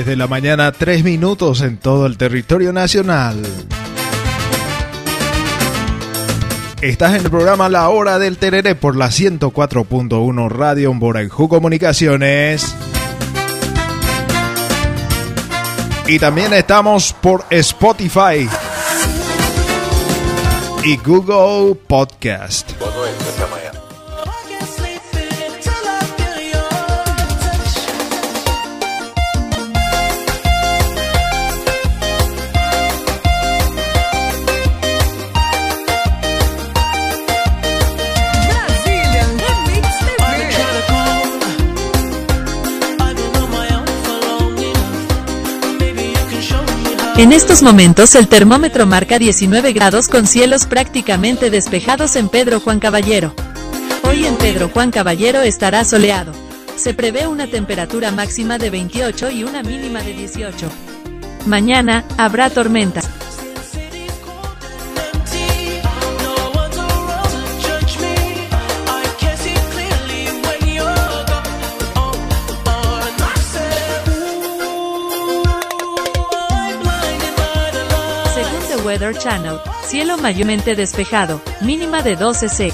10 de la mañana, 3 minutos en todo el territorio nacional. Estás en el programa La Hora del Tereré por la 104.1 Radio Boraijú Comunicaciones. Y también estamos por Spotify y Google Podcast. En estos momentos el termómetro marca 19 grados con cielos prácticamente despejados en Pedro Juan Caballero. Hoy en Pedro Juan Caballero estará soleado. Se prevé una temperatura máxima de 28 y una mínima de 18. Mañana, habrá tormentas. Channel, cielo mayormente despejado, mínima de 12 C.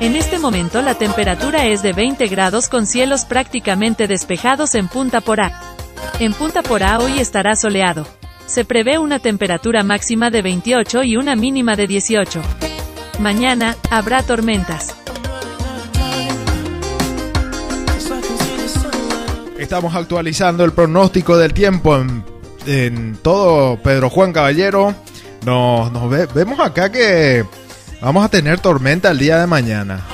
En este momento la temperatura es de 20 grados con cielos prácticamente despejados en Punta Porá. En Punta Porá hoy estará soleado. Se prevé una temperatura máxima de 28 y una mínima de 18. Mañana, habrá tormentas. Estamos actualizando el pronóstico del tiempo en, todo Pedro Juan Caballero. Nos, vemos acá que vamos a tener tormenta el día de mañana.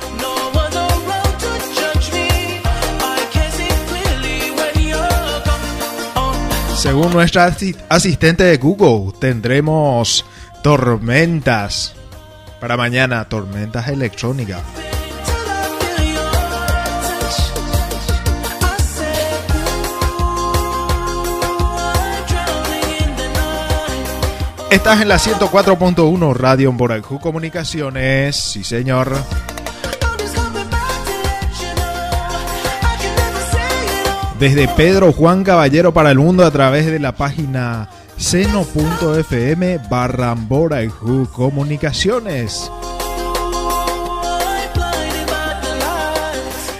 Según nuestra asistente de Google, tendremos tormentas para mañana, tormentas electrónicas. Estás en la 104.1 Radio Boracú Comunicaciones. Sí, señor. Desde Pedro Juan Caballero para el mundo a través de la página seno.fm barra Boracú Comunicaciones.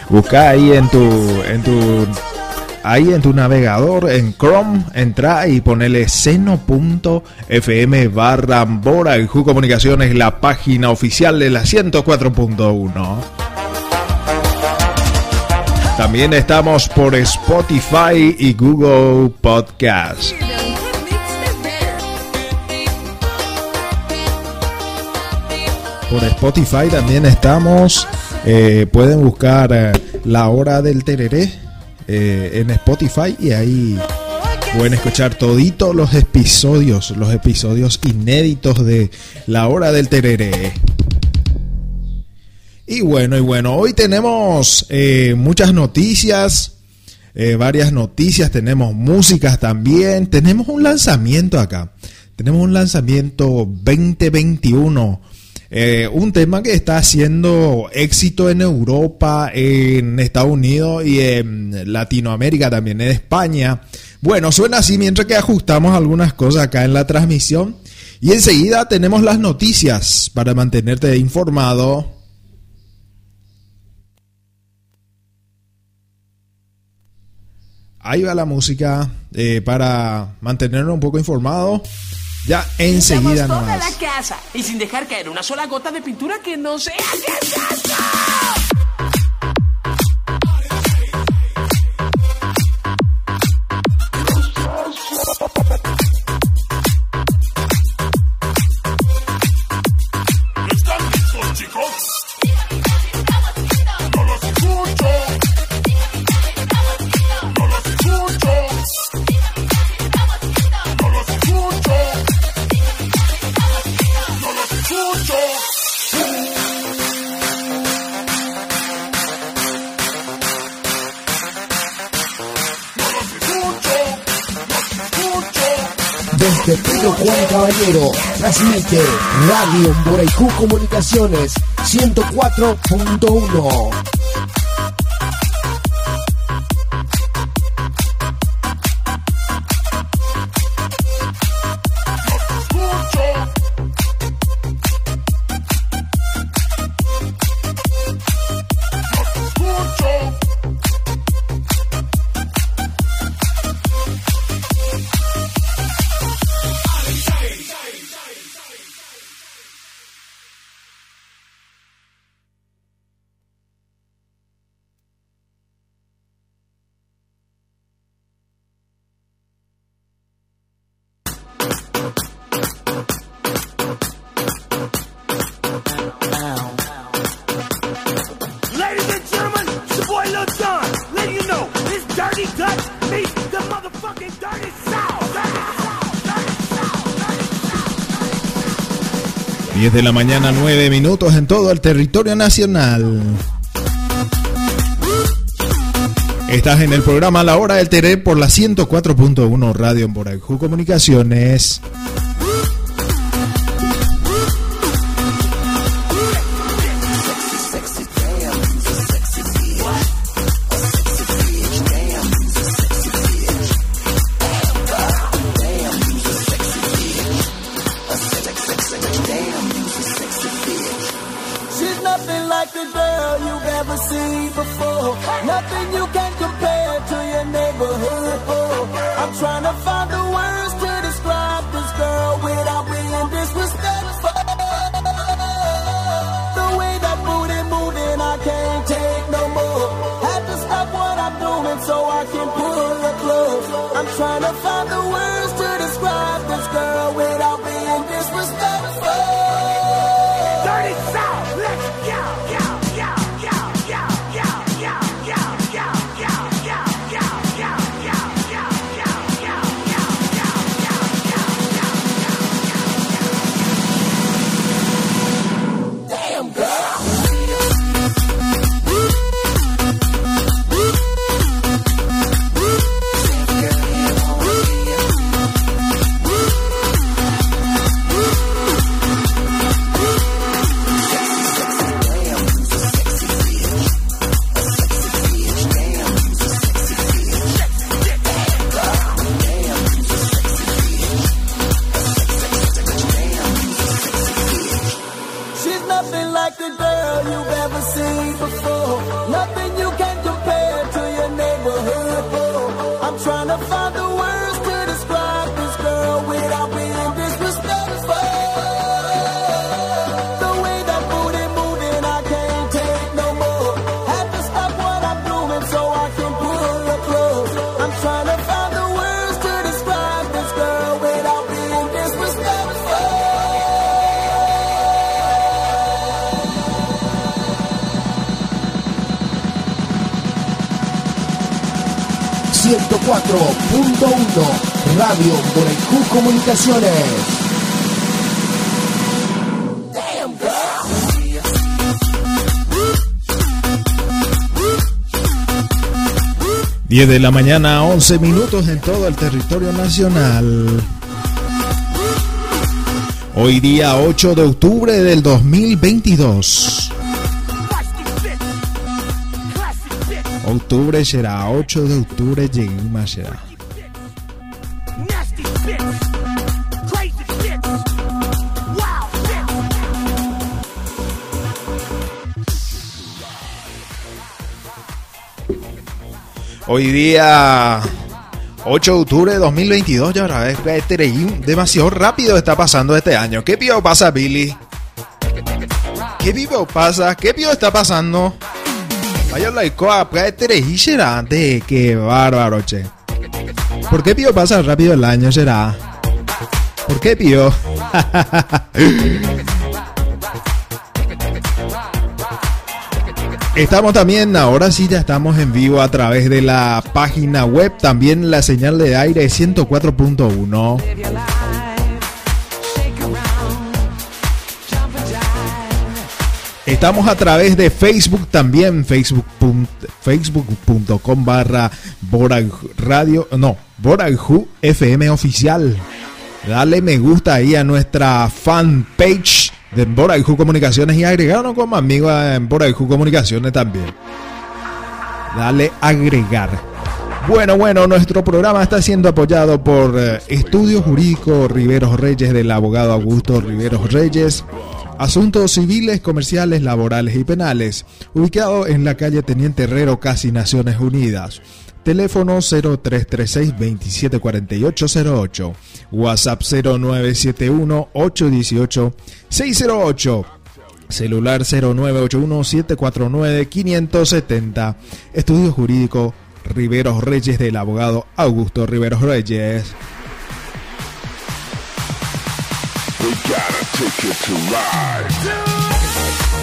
Busca ahí en tu, en tu ahí en tu navegador, en Chrome, entra y ponele seno.fm barra Bora Comunicaciones, la página oficial de la 104.1. También estamos por Spotify y Google Podcast. Por Spotify también estamos. Eh, pueden buscar eh, La Hora del Tereré eh, en Spotify y ahí pueden escuchar toditos los episodios, los episodios inéditos de La Hora del Tereré. Y bueno, y bueno, hoy tenemos eh, muchas noticias, eh, varias noticias, tenemos músicas también, tenemos un lanzamiento acá, tenemos un lanzamiento 2021 eh, un tema que está haciendo éxito en Europa, en Estados Unidos y en Latinoamérica también, en España. Bueno, suena así mientras que ajustamos algunas cosas acá en la transmisión. Y enseguida tenemos las noticias para mantenerte informado. Ahí va la música eh, para mantenernos un poco informado. Ya enseguida toda la casa. Y sin dejar caer una sola gota de pintura que no sea Desde Transmite Radio Boraycú Comunicaciones 104.1. de la mañana, 9 minutos en todo el territorio nacional. Estás en el programa La Hora del Teré por la 104.1 Radio en Comunicaciones. Comunicaciones. 10 de la mañana, 11 minutos en todo el territorio nacional. Hoy día 8 de octubre del 2022. Feisty bitch, classic bitch, Octubre será 8 de octubre, llegué será. Hoy día 8 de octubre de 2022, ya ahora reí- demasiado rápido está pasando este año. ¿Qué pío pasa, Billy? ¿Qué pío pasa? ¿Qué pío está pasando? Vaya laico a este reí será de qué bárbaro, che. ¿Por qué pío pasa rápido el año será? ¿Por qué pío? Estamos también, ahora sí ya estamos en vivo a través de la página web, también la señal de aire 104.1. Estamos a través de Facebook también, facebook.com barra Borag Radio, no, Boraghu FM oficial. Dale me gusta ahí a nuestra fanpage de Emboraihu Comunicaciones y agregarnos como amigo a Emboraihu Comunicaciones también. Dale agregar. Bueno, bueno, nuestro programa está siendo apoyado por eh, Estudio Jurídico Riveros Reyes del abogado Augusto Riveros Reyes. Asuntos civiles, comerciales, laborales y penales. Ubicado en la calle Teniente Herrero, casi Naciones Unidas. Teléfono 0336 274808. WhatsApp 0971 818 608. Celular 0981 749 570. Estudio Jurídico Riveros Reyes del abogado Augusto Riveros Reyes.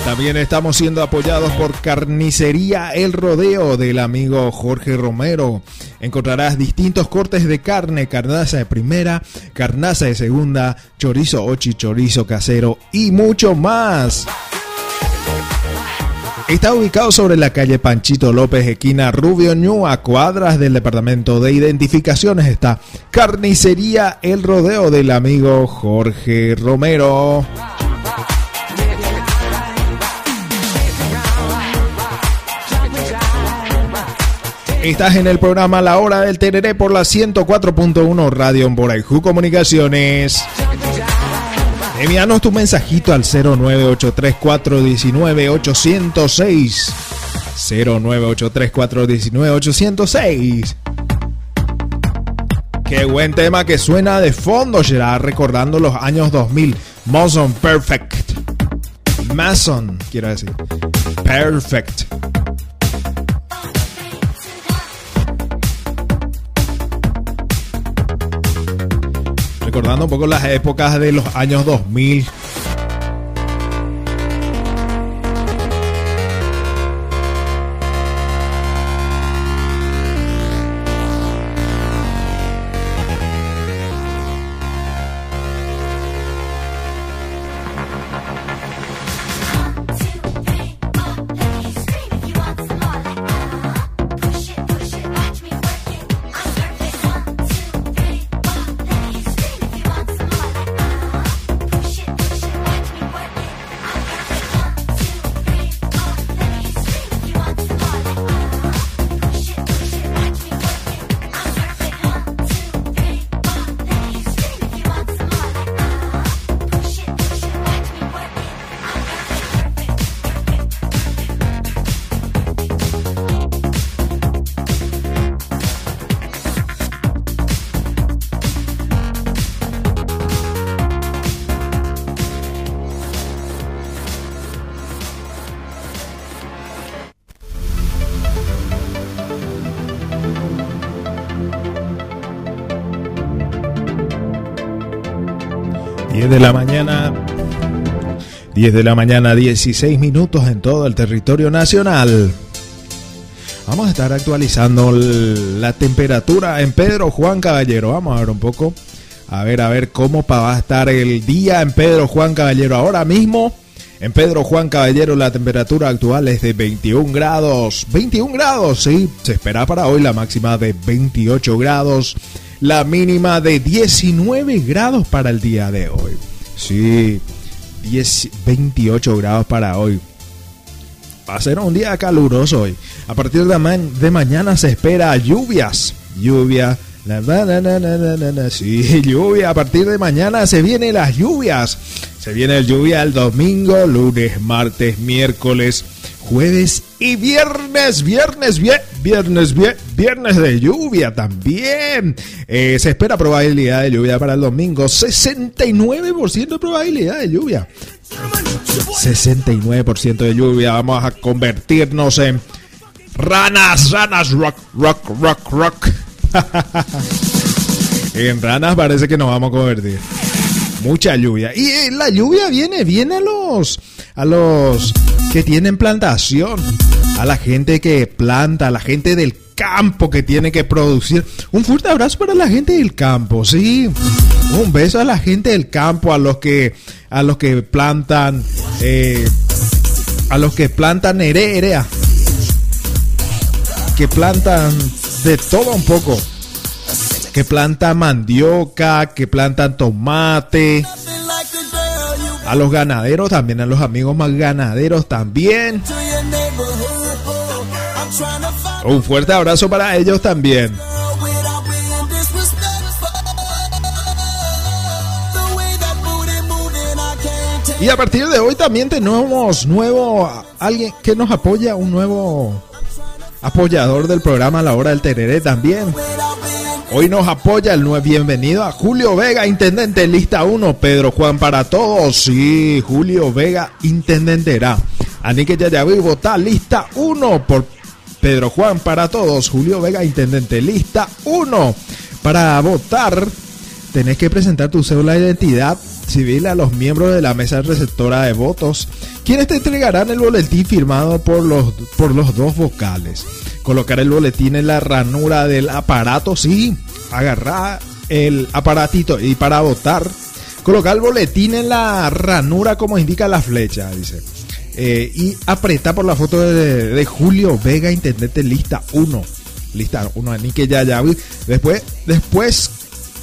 También estamos siendo apoyados por Carnicería El Rodeo del amigo Jorge Romero. Encontrarás distintos cortes de carne, carnaza de primera, carnaza de segunda, chorizo ochi, chorizo casero y mucho más. Está ubicado sobre la calle Panchito López, esquina Rubio Ñu, a cuadras del departamento de identificaciones. Está Carnicería El Rodeo del amigo Jorge Romero. Estás en el programa La Hora del Tereré por la 104.1 Radio Emboraijú Comunicaciones. Envíanos tu mensajito al 0983419806. 0983419806. Qué buen tema que suena de fondo, será recordando los años 2000. Mason Perfect. Mason, quiero decir. Perfect. Recordando un poco las épocas de los años 2000. 10 de la mañana, 16 minutos en todo el territorio nacional. Vamos a estar actualizando la temperatura en Pedro Juan Caballero. Vamos a ver un poco. A ver, a ver cómo va a estar el día en Pedro Juan Caballero. Ahora mismo, en Pedro Juan Caballero, la temperatura actual es de 21 grados. 21 grados, sí. Se espera para hoy la máxima de 28 grados la mínima de 19 grados para el día de hoy. Sí, 10, 28 grados para hoy. Va a ser un día caluroso hoy. A partir de, de mañana se espera lluvias. Lluvia. sí, lluvia. A partir de mañana se vienen las lluvias. Se viene el lluvia el domingo, lunes, martes, miércoles, jueves y viernes, viernes, viernes, viernes de lluvia también. Eh, se espera probabilidad de lluvia para el domingo, 69% de probabilidad de lluvia. 69% de lluvia, vamos a convertirnos en ranas, ranas, rock, rock, rock, rock. en ranas parece que nos vamos a convertir. Mucha lluvia. Y eh, la lluvia viene, viene a los, a los que tienen plantación, a la gente que planta, a la gente del campo que tiene que producir. Un fuerte abrazo para la gente del campo, sí. Un beso a la gente del campo, a los que, a los que plantan, eh, a los que plantan herea, que plantan de todo un poco. que plantan mandioca, que plantan tomate. A los ganaderos también, a los amigos más ganaderos también. Un fuerte abrazo para ellos también. Y a partir de hoy también tenemos nuevo, alguien que nos apoya, un nuevo apoyador del programa a la hora del tereré también. Hoy nos apoya el nuevo bienvenido a Julio Vega, intendente lista 1, Pedro Juan para todos. Sí, Julio Vega, intendente era. Anique Yayaví, vota lista 1 por Pedro Juan para todos. Julio Vega, intendente lista 1. Para votar, tenés que presentar tu cédula de identidad civil a los miembros de la mesa receptora de votos, quienes te entregarán el boletín firmado por los, por los dos vocales. Colocar el boletín en la ranura del aparato, sí, agarrar el aparatito y para votar, colocar el boletín en la ranura como indica la flecha, dice. Eh, y aprieta por la foto de, Julio Vega, intendente lista 1. Lista 1, ni que. Después, después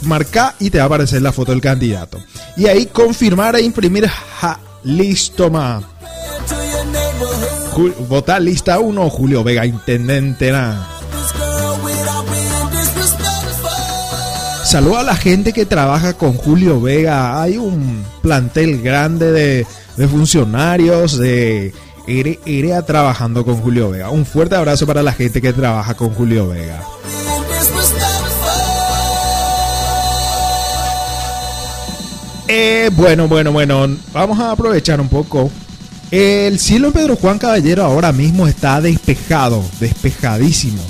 marca y te va a aparecer la foto del candidato. Y ahí confirmar e imprimir. Ja, listo. Ju- Vota lista 1, Julio Vega, intendente. na. Saludo a la gente que trabaja con Julio Vega. Hay un plantel grande de, de funcionarios de ERE, EREA trabajando con Julio Vega. Un fuerte abrazo para la gente que trabaja con Julio Vega. Eh, bueno, bueno, bueno. Vamos a aprovechar un poco. El cielo Pedro Juan Caballero ahora mismo está despejado, despejadísimo.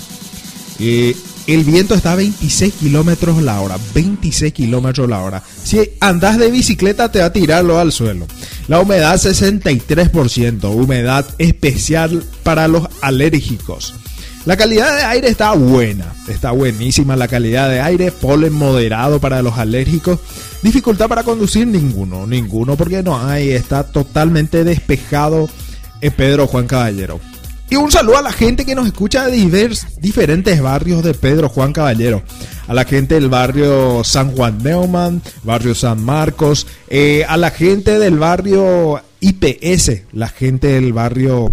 Eh, el viento está a 26 kilómetros la hora, 26 kilómetros la hora. Si andas de bicicleta te va a tirarlo al suelo. La humedad 63%, humedad especial para los alérgicos. La calidad de aire está buena, está buenísima la calidad de aire, polen moderado para los alérgicos, dificultad para conducir ninguno, ninguno porque no hay, está totalmente despejado en Pedro Juan Caballero. Y un saludo a la gente que nos escucha de divers- diferentes barrios de Pedro Juan Caballero. A la gente del barrio San Juan Neumann, barrio San Marcos, eh, a la gente del barrio IPS, la gente del barrio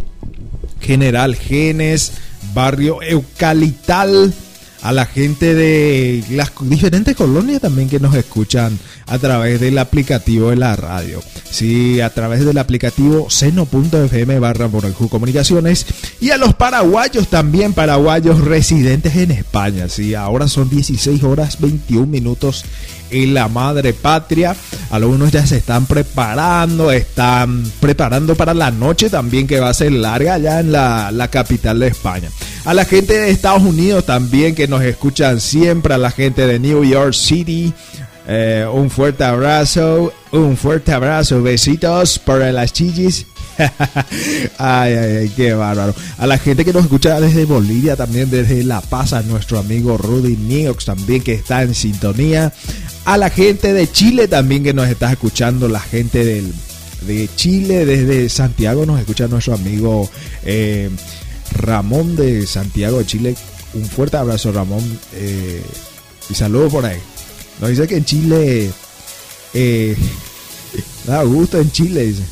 General Genes, barrio Eucalital, a la gente de las diferentes colonias también que nos escuchan a través del aplicativo de la radio. Sí, a través del aplicativo seno.fm barra Comunicaciones y a los paraguayos también, paraguayos residentes en España. Sí, ahora son 16 horas 21 minutos en la madre patria. Algunos ya se están preparando, están preparando para la noche también que va a ser larga allá en la, la capital de España. A la gente de Estados Unidos también que nos escuchan siempre, a la gente de New York City. Eh, un fuerte abrazo, un fuerte abrazo, besitos para las chichis. ay, ay, ay, qué bárbaro. A la gente que nos escucha desde Bolivia, también desde La Paz, a nuestro amigo Rudy Niox también que está en sintonía. A la gente de Chile también que nos está escuchando, la gente del, de Chile, desde Santiago nos escucha nuestro amigo eh, Ramón de Santiago de Chile. Un fuerte abrazo Ramón eh, y saludos por ahí. Nos dice que en Chile eh, da gusto en Chile, dice.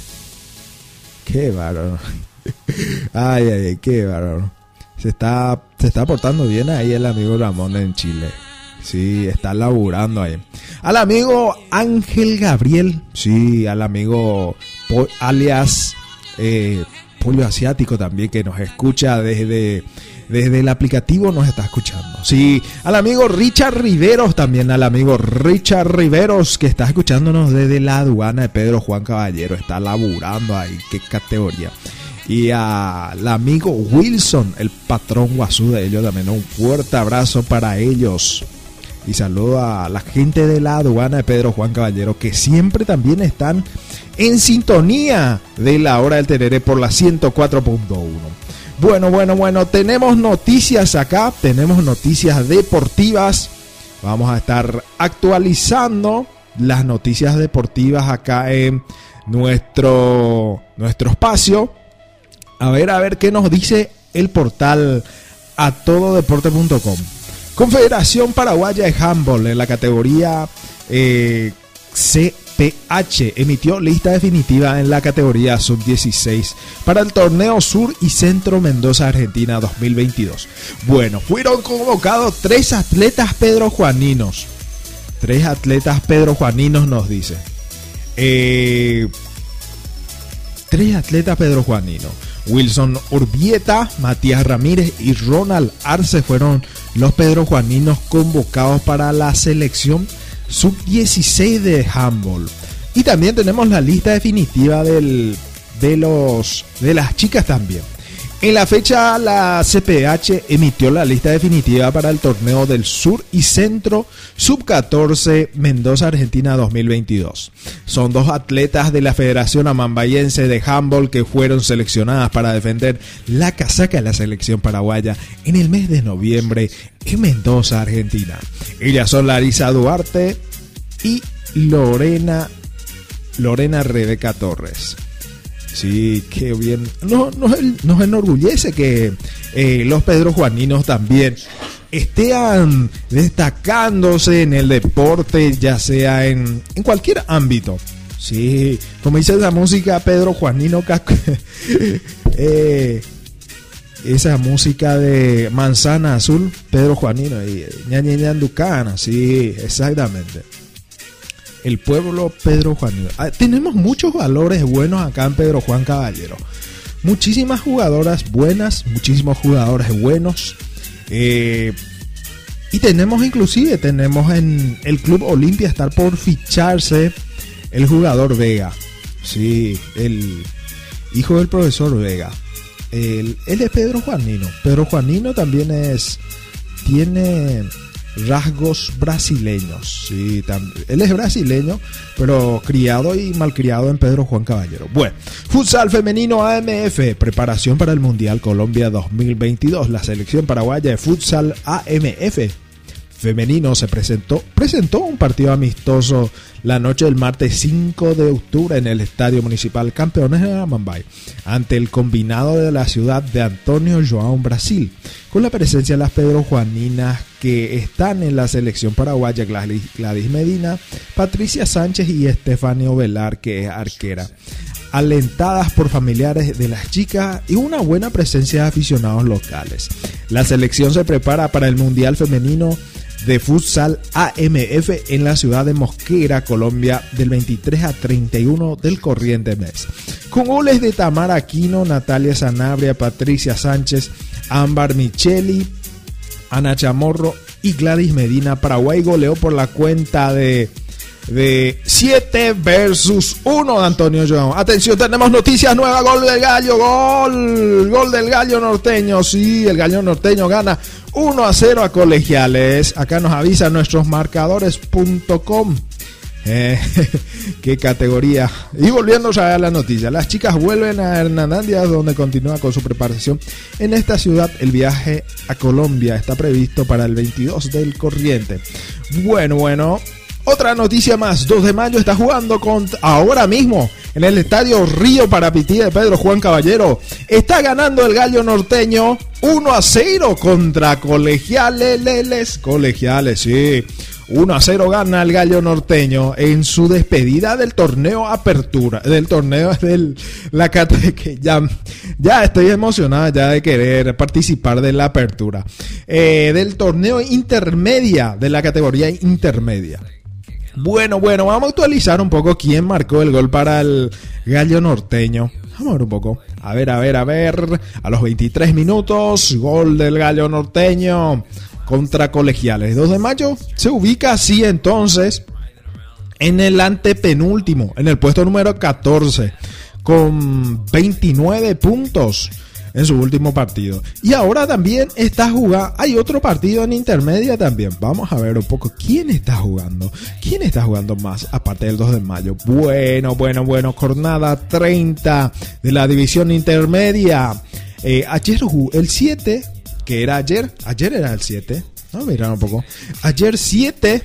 Qué bárbaro. Ay, ay, ay, qué bárbaro. Se está, se está portando bien ahí el amigo Ramón en Chile. Sí, está laburando ahí. Al amigo Ángel Gabriel. Sí, al amigo alias eh, Pollo Asiático también que nos escucha desde, desde el aplicativo nos está escuchando. Sí, al amigo Richard Riveros también, al amigo Richard Riveros que está escuchándonos desde la aduana de Pedro Juan Caballero. Está laburando ahí, qué categoría. Y al amigo Wilson, el patrón guasú de ellos también. Un fuerte abrazo para ellos. Y saludo a la gente de la aduana de Pedro Juan Caballero que siempre también están en sintonía de la hora del tereré por la 104.1. Bueno, bueno, bueno, tenemos noticias acá, tenemos noticias deportivas. Vamos a estar actualizando las noticias deportivas acá en nuestro, nuestro espacio. A ver, a ver qué nos dice el portal a tododeporte.com. Confederación Paraguaya de Handball en la categoría eh, CPH emitió lista definitiva en la categoría sub-16 para el torneo Sur y Centro Mendoza Argentina 2022. Bueno, fueron convocados tres atletas Pedro Juaninos. Tres atletas Pedro Juaninos nos dice. Eh, tres atletas Pedro Juanino. Wilson Urbieta, Matías Ramírez y Ronald Arce fueron los Pedro Juaninos convocados para la selección sub-16 de handball. Y también tenemos la lista definitiva de, los, de las chicas también. En la fecha, la CPH emitió la lista definitiva para el torneo del Sur y Centro Sub-14 Mendoza Argentina 2022. Son dos atletas de la Federación Amambayense de Handball que fueron seleccionadas para defender la casaca de la selección paraguaya en el mes de noviembre en Mendoza, Argentina. Ellas son Larisa Duarte y Lorena, Lorena Rebeca Torres. Sí, qué bien. No, nos, nos enorgullece que eh, los Pedro Juaninos también estén destacándose en el deporte, ya sea en, en cualquier ámbito. Sí, como dice la música Pedro Juanino eh, esa música de Manzana Azul, Pedro Juanino y Ñaña Ñanducana, sí, exactamente el pueblo Pedro Juan. Ah, tenemos muchos valores buenos acá en Pedro Juan Caballero. Muchísimas jugadoras buenas, muchísimos jugadores buenos. eh, y tenemos inclusive, tenemos en el Club Olimpia estar por ficharse el jugador Vega. Sí, el hijo del profesor Vega. Él es Pedro Juanino. Pedro Juanino también es... Tiene rasgos brasileños. Sí, él es brasileño, pero criado y malcriado en Pedro Juan Caballero. Bueno, futsal femenino AMF, preparación para el Mundial Colombia 2022. La selección paraguaya de futsal AMF femenino se presentó, presentó un partido amistoso la noche del martes 5 de octubre en el Estadio Municipal Campeones de Amambay ante el combinado de la ciudad de Antonio João Brasil con la presencia de las Pedro Juaninas que están en la selección paraguaya Gladys, Medina, Patricia Sánchez y Estefanio Velar que es arquera alentadas por familiares de las chicas y una buena presencia de aficionados locales. La selección se prepara para el Mundial Femenino de Futsal AMF en la ciudad de Mosquera, Colombia, del 23 a 31 del corriente mes. Con goles de Tamara Aquino, Natalia Sanabria, Patricia Sánchez, Ámbar Micheli, Ana Chamorro y Gladys Medina. Paraguay goleó por la cuenta de de 7 versus 1 de Antonio João. Atención, tenemos noticias nuevas. Gol del gallo, gol. Gol del gallo norteño. Sí, el gallo norteño gana 1 a 0 a colegiales. Acá nos avisa nuestros marcadores.com. Eh, qué categoría. Y volviendo a la noticia, las chicas vuelven a Hernandandia donde continúa con su preparación. En esta ciudad el viaje a Colombia está previsto para el 22 del corriente. Bueno, bueno. Otra noticia más, 2 de mayo está jugando con ahora mismo en el estadio Río Parapití de Pedro Juan Caballero. Está ganando el gallo norteño 1 a 0 contra colegiales, colegiales, sí. 1 a 0 gana el gallo norteño en su despedida del torneo apertura, del torneo del la que ya, ya estoy emocionada ya de querer participar de la apertura. Eh, del torneo intermedia, de la categoría intermedia. Bueno, bueno, vamos a actualizar un poco quién marcó el gol para el gallo norteño. Vamos a ver un poco. A ver, a ver, a ver. A los 23 minutos, gol del gallo norteño contra colegiales. 2 de mayo se ubica así entonces en el antepenúltimo, en el puesto número 14, con 29 puntos en su último partido. Y ahora también está jugando, hay otro partido en intermedia también. Vamos a ver un poco quién está jugando. ¿Quién está jugando más aparte del 2 de mayo? Bueno, bueno, bueno, jornada 30 de la división intermedia. Eh, ayer jugó el 7, que era ayer, ayer era el 7. No, mirar un poco. Ayer 7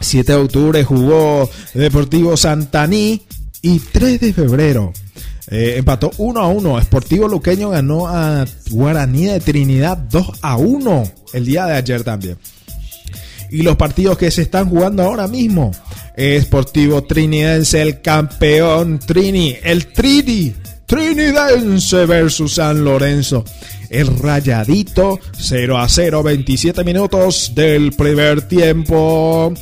7 de octubre jugó Deportivo Santaní y 3 de febrero eh, empató 1 a 1. Sportivo Luqueño ganó a Guaraní de Trinidad 2 a 1. el día de ayer también. Y los partidos que se están jugando ahora mismo. Sportivo Trinidense, el campeón Trini, el Trini, Trinidense versus San Lorenzo. El rayadito 0 a 0, 27 minutos del primer tiempo.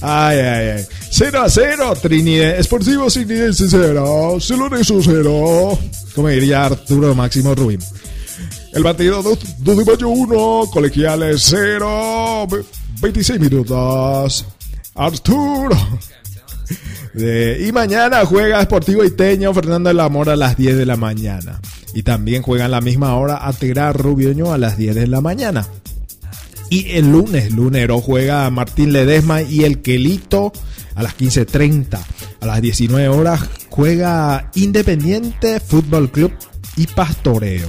Ay, ay, ay. 0 a 0, Trinidad. Sportivo Trinidense 0. San Lorenzo 0. Como diría Arturo Máximo Rubín. El partido 2 de mayo 1, colegiales 0, 26 minutos. Arturo. De- y mañana juega Sportivo Iteño Fernando del Amor a las 10 de la mañana. Y también juega a la misma hora Atera Rubioño a las 10 de la mañana. Y el lunes, lunero, juega Martín Ledesma y el Quelito a las 15.30. A las 19 horas juega Independiente Fútbol Club y Pastoreo.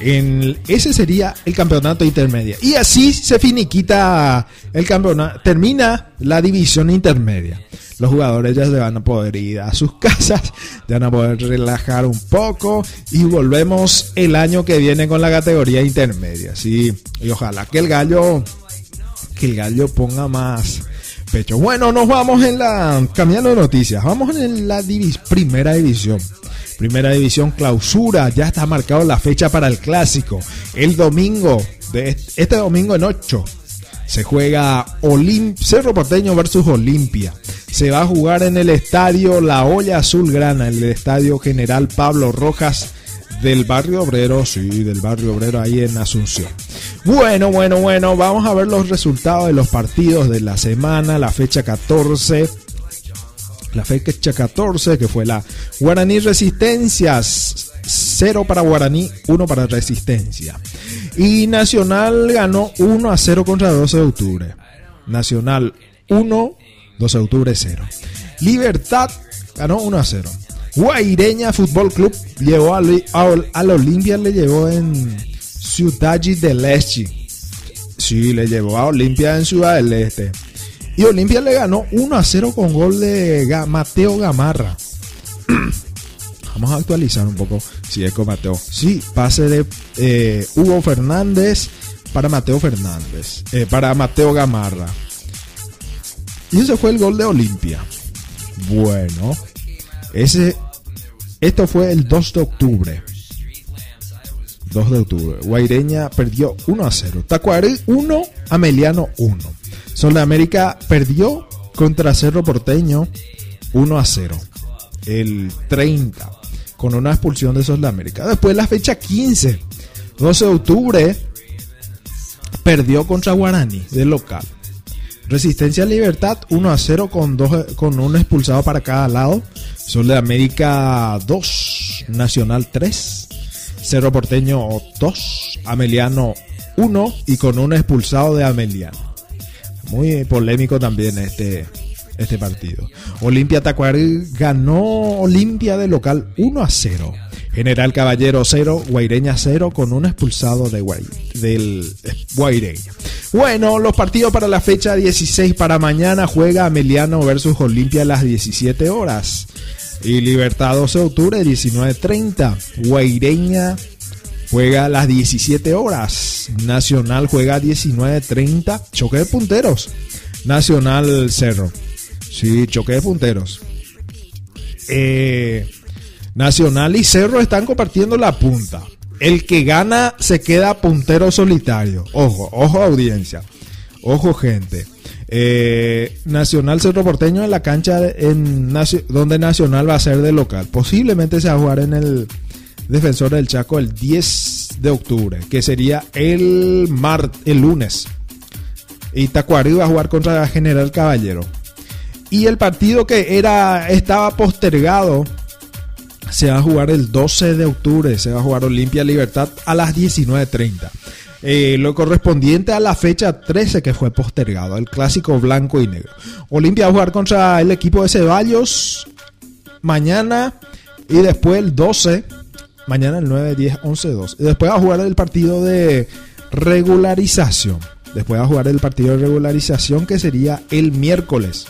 En, ese sería el campeonato intermedio. Y así se finiquita el campeonato. Termina la división intermedia. Los jugadores ya se van a poder ir a sus casas, ya van a poder relajar un poco y volvemos el año que viene con la categoría intermedia. Sí, y ojalá que el gallo, que el gallo ponga más pecho. Bueno, nos vamos en la cambiando de noticias. Vamos en la primera división. Primera división clausura, ya está marcado la fecha para el clásico. El domingo, este, domingo en 8, se juega Cerro Porteño versus Olimpia. Se va a jugar en el estadio La Olla Azulgrana, el estadio General Pablo Rojas del barrio obrero, sí, del barrio obrero ahí en Asunción. Bueno, bueno, bueno, vamos a ver los resultados de los partidos de la semana, la fecha 14 la fecha 14, que fue la Guaraní Resistencias, 0 para Guaraní, 1 para Resistencia. Y Nacional ganó 1 a 0 contra 12 de octubre. Nacional 1, 12 de octubre 0. Libertad ganó 1 a 0. Guaireña Fútbol Club llevó al, al, al Olimpia, le llevó en Ciudad del Este. Sí, le llevó a Olimpia en Ciudad del Este. Y Olimpia le ganó 1 a 0 con gol de Mateo Gamarra. Vamos a actualizar un poco si es con Mateo. Sí, pase de eh, Hugo Fernández para Mateo Fernández. eh, para Mateo Gamarra. Y ese fue el gol de Olimpia. Bueno, ese, esto fue el 2 de octubre. 2 de octubre. Guaireña perdió 1 a 0. Tacuarí 1, Ameliano 1. Sol de América perdió contra Cerro Porteño 1 a 0. El 30. Con una expulsión de Sol de América. Después la fecha 15. 12 de octubre. Perdió contra Guarani del local. Resistencia Libertad 1 a 0 con, dos, con un expulsado para cada lado. Sol de América 2. Nacional 3. Cerro Porteño 2. Ameliano 1. Y con un expulsado de Ameliano. Muy polémico también este, este partido. Olimpia Tacuarí ganó Olimpia de local 1 a 0. General Caballero 0, Guaireña 0 con un expulsado de Guay, del eh, Guaireña. Bueno, los partidos para la fecha 16 para mañana juega Ameliano versus Olimpia a las 17 horas. Y Libertad 12 de octubre 19.30. Guaireña juega a las 17 horas. Nacional juega a 19.30. Choque de punteros. Nacional Cerro. Sí, choque de punteros. Eh, Nacional y Cerro están compartiendo la punta. El que gana se queda puntero solitario. Ojo, ojo audiencia. Ojo gente. Eh, Nacional Cerro Porteño en la cancha en, donde Nacional va a ser de local. Posiblemente se va a jugar en el Defensor del Chaco el 10 de octubre, que sería el, mar, el lunes. Y Tacuarí va a jugar contra General Caballero. Y el partido que era estaba postergado se va a jugar el 12 de octubre, se va a jugar Olimpia Libertad a las 19.30. Eh, lo correspondiente a la fecha 13 que fue postergado, el clásico blanco y negro. Olimpia va a jugar contra el equipo de Ceballos mañana y después el 12, mañana el 9, 10, 11, 12. Y después va a jugar el partido de regularización. Después va a jugar el partido de regularización que sería el miércoles.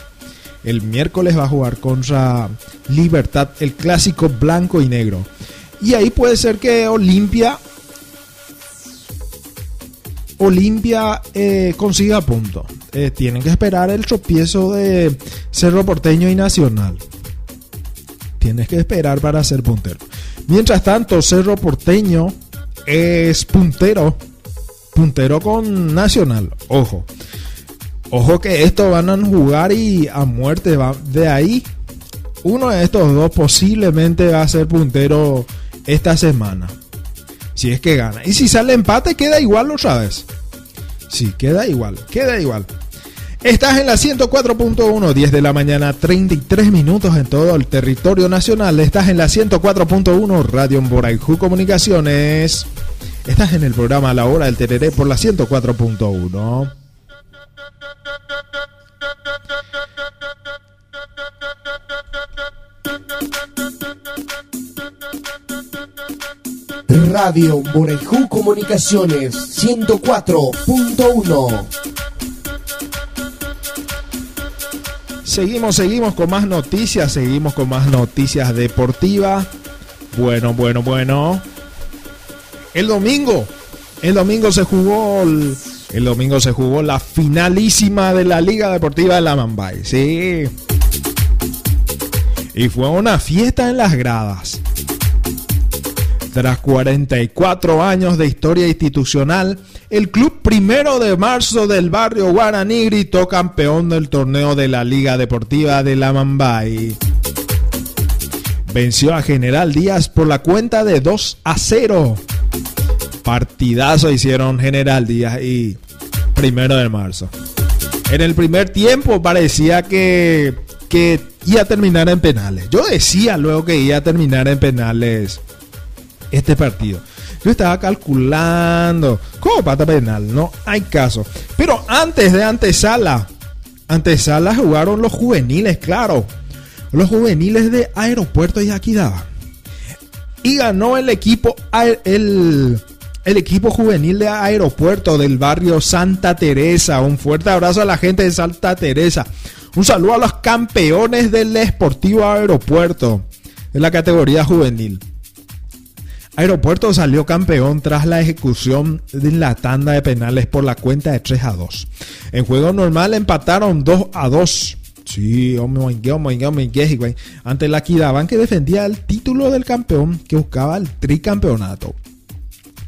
El miércoles va a jugar contra Libertad, el clásico blanco y negro. Y ahí puede ser que Olimpia Olimpia eh, consiga punto. Eh, tienen que esperar el tropiezo de Cerro Porteño y Nacional. Tienes que esperar para ser puntero. Mientras tanto, Cerro Porteño es puntero. Puntero con Nacional. Ojo. Ojo que estos van a jugar y a muerte va. De ahí, uno de estos dos posiblemente va a ser puntero esta semana. Si es que gana. Y si sale empate, queda igual otra vez. Sí, queda igual, queda igual. Estás en la 104.1, 10 de la mañana, 33 minutos en todo el territorio nacional. Estás en la 104.1, Radio Emboraiju Comunicaciones. Estás en el programa La Hora del Tereré por la 104.1. Radio Morejú Comunicaciones 104.1. Seguimos, seguimos con más noticias, seguimos con más noticias deportivas. Bueno, bueno, bueno. El domingo, el domingo se jugó, el, el domingo se jugó la finalísima de la Liga Deportiva de la Mambay, sí. Y fue una fiesta en las gradas. Tras 44 años de historia institucional, el club primero de marzo del barrio Guaraní gritó campeón del torneo de la Liga Deportiva de la Mambay. Venció a General Díaz por la cuenta de 2 a 0. Partidazo hicieron General Díaz y primero de marzo. En el primer tiempo parecía que, que iba a terminar en penales. Yo decía luego que iba a terminar en penales este partido. Yo estaba calculando, ¿cómo pata penal? No hay caso. Pero antes de antesala, antesala jugaron los juveniles, claro. Los juveniles de Aeropuerto y Aquidaba. Y ganó el equipo, el, el equipo juvenil de Aeropuerto del barrio Santa Teresa. Un fuerte abrazo a la gente de Santa Teresa. Un saludo a los campeones del Esportivo Aeropuerto en la categoría juvenil. Aeropuerto salió campeón tras la ejecución de la tanda de penales por la cuenta de 3 a 2. En juego normal empataron 2 a 2. Sí, ante la Kidaban que defendía el título del campeón que buscaba el tricampeonato.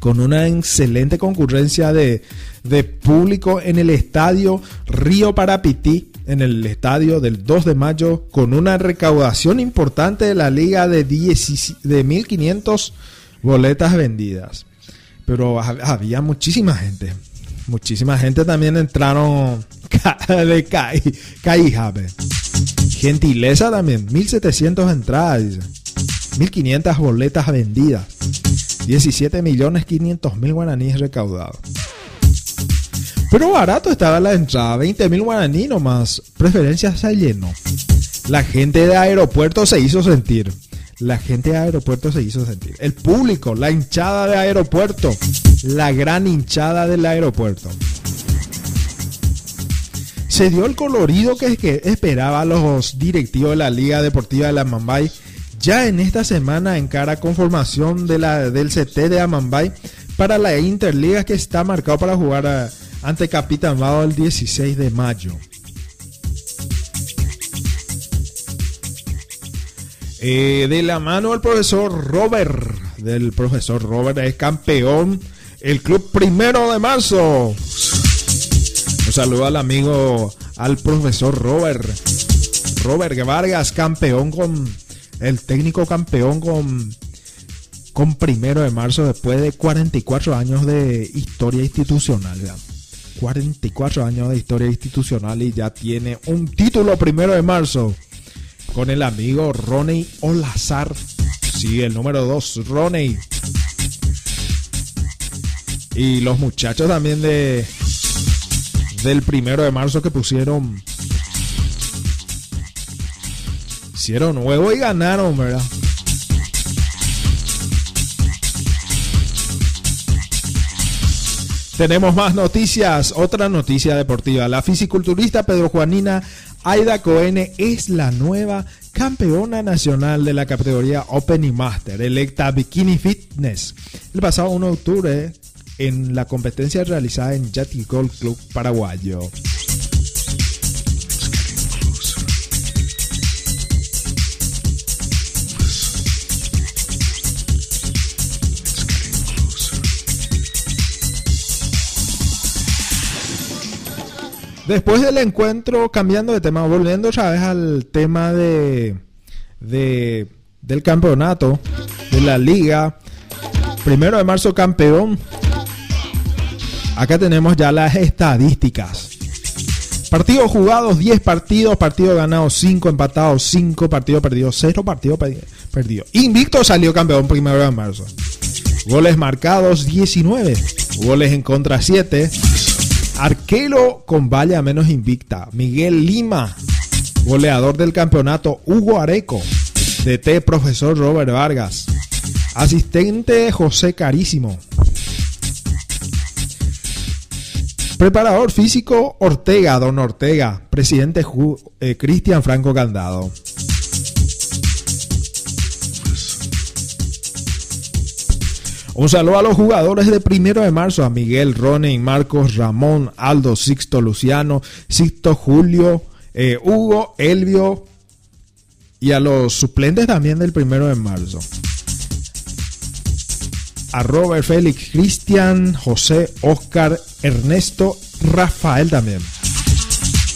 Con una excelente concurrencia de, de público en el estadio Río Parapití, en el estadio del 2 de mayo, con una recaudación importante de la liga de, 10, de 1500 boletas vendidas. Pero había muchísima gente. Muchísima gente también entraron de Caijave. Gentileza también. 1700 entradas, dice. 1500 boletas vendidas. 17 millones 500 mil guaraníes recaudados. Pero barato estaba la entrada. 20 mil guaraníes nomás. Preferencias se llenó. La gente de aeropuerto se hizo sentir la gente de aeropuerto se hizo sentir. El público, la hinchada de aeropuerto, la gran hinchada del aeropuerto. Se dio el colorido que, que esperaba los directivos de la Liga Deportiva de la Mambay. Ya en esta semana en cara conformación de la, del CT de Amambay para la Interliga que está marcado para jugar a, ante Capitán Vado el 16 de mayo. Eh, de la mano del profesor Robert, del profesor Robert es campeón el club primero de marzo. Un saludo al amigo, al profesor Robert. Robert Vargas, campeón con el técnico campeón con, con primero de marzo después de 44 años de historia institucional. 44 años de historia institucional y ya tiene un título primero de marzo con el amigo Ronnie Olazar. Sí, el número 2, Ronnie. Y los muchachos también de del primero de marzo que pusieron hicieron huevo y ganaron, ¿verdad? Tenemos más noticias, otra noticia deportiva. La fisiculturista Pedro Juanina Aida Cohen es la nueva campeona nacional de la categoría Open y Master, electa Bikini Fitness, el pasado 1 de octubre en la competencia realizada en Yati Golf Club paraguayo. Después del encuentro, cambiando de tema, volviendo otra vez al tema de, de- del campeonato, de la liga. Primero de marzo campeón. Acá tenemos ya las estadísticas. Partidos jugados 10 partidos, partidos ganados 5, empatados 5, partidos perdidos 0, partidos pe- perdidos. Invicto salió campeón primero de marzo. Goles marcados 19, goles en contra 7. Arquero con valla menos invicta, Miguel Lima. Goleador del campeonato, Hugo Areco. DT, profesor Robert Vargas. Asistente, José Carísimo. Preparador físico, Ortega, Don Ortega. Presidente, eh, Cristian Franco Candado. Un saludo a los jugadores de primero de marzo, a Miguel, Ronen, Marcos, Ramón, Aldo, Sixto, Luciano, Sixto, Julio, eh, Hugo, Elvio y a los suplentes también del primero de marzo. A Robert, Félix, Cristian, José, Oscar, Ernesto, Rafael también.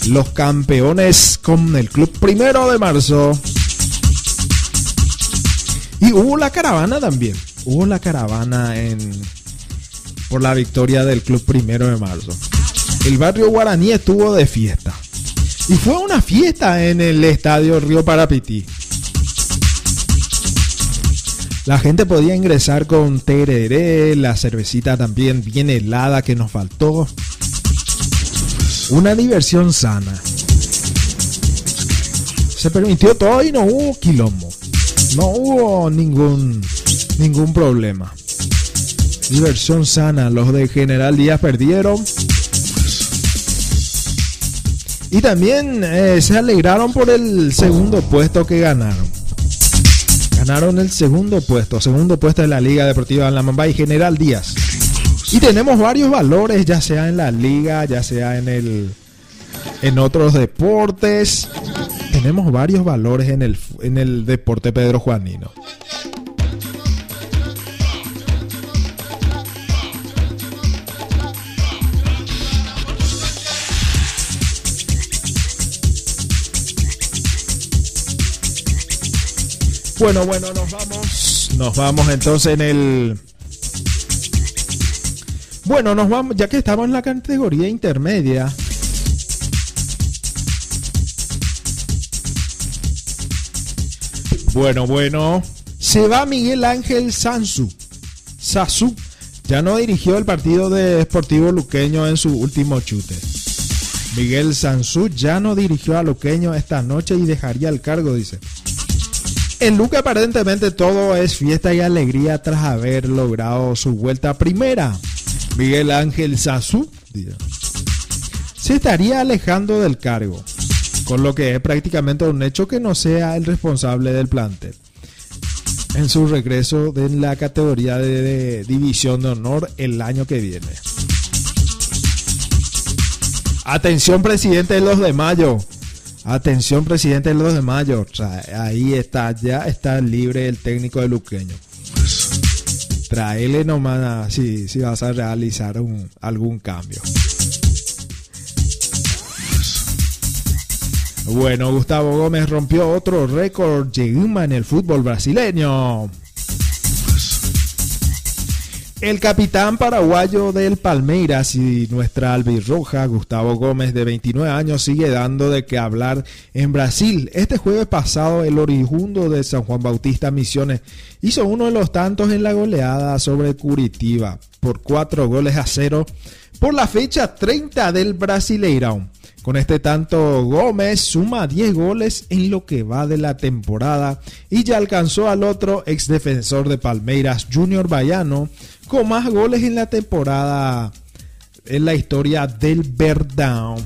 Los campeones con el club primero de marzo. Y hubo la caravana también. Hubo la caravana en por la victoria del club primero de marzo. El barrio guaraní estuvo de fiesta. Y fue una fiesta en el estadio Río Parapití. La gente podía ingresar con tereré, la cervecita también bien helada que nos faltó. Una diversión sana. Se permitió todo y no hubo quilombo. No hubo ningún ningún problema. Diversión sana. Los de General Díaz perdieron. Y también eh, se alegraron por el segundo puesto que ganaron. Ganaron el segundo puesto, segundo puesto de la Liga Deportiva Lamamba y General Díaz. Y tenemos varios valores, ya sea en la liga, ya sea en el en otros deportes. Tenemos varios valores en el, en el deporte Pedro Juanino. Bueno, bueno, nos vamos. Nos vamos entonces en el. Bueno, nos vamos, ya que estamos en la categoría intermedia. Bueno, bueno. Se va Miguel Ángel Sansu. Sasu. Ya no dirigió el partido de Sportivo Luqueño en su último chute. Miguel Sansu ya no dirigió a Luqueño esta noche y dejaría el cargo, dice. En Luque aparentemente todo es fiesta y alegría tras haber logrado su vuelta primera. Miguel Ángel dice, se estaría alejando del cargo, con lo que es prácticamente un hecho que no sea el responsable del plantel. En su regreso de la categoría de, de división de honor el año que viene. Atención presidente de los de mayo. Atención, presidente de los de mayo. Ahí está, ya está libre el técnico de Luqueño. Traele nomás si, si vas a realizar un, algún cambio. Bueno, Gustavo Gómez rompió otro récord Yeguma en el fútbol brasileño. El capitán paraguayo del Palmeiras y nuestra albirroja, Gustavo Gómez, de 29 años, sigue dando de qué hablar en Brasil. Este jueves pasado, el oriundo de San Juan Bautista Misiones hizo uno de los tantos en la goleada sobre Curitiba por cuatro goles a cero por la fecha 30 del Brasileirão. Con este tanto, Gómez suma 10 goles en lo que va de la temporada y ya alcanzó al otro ex defensor de Palmeiras, Junior Bayano, con más goles en la temporada en la historia del Verdão.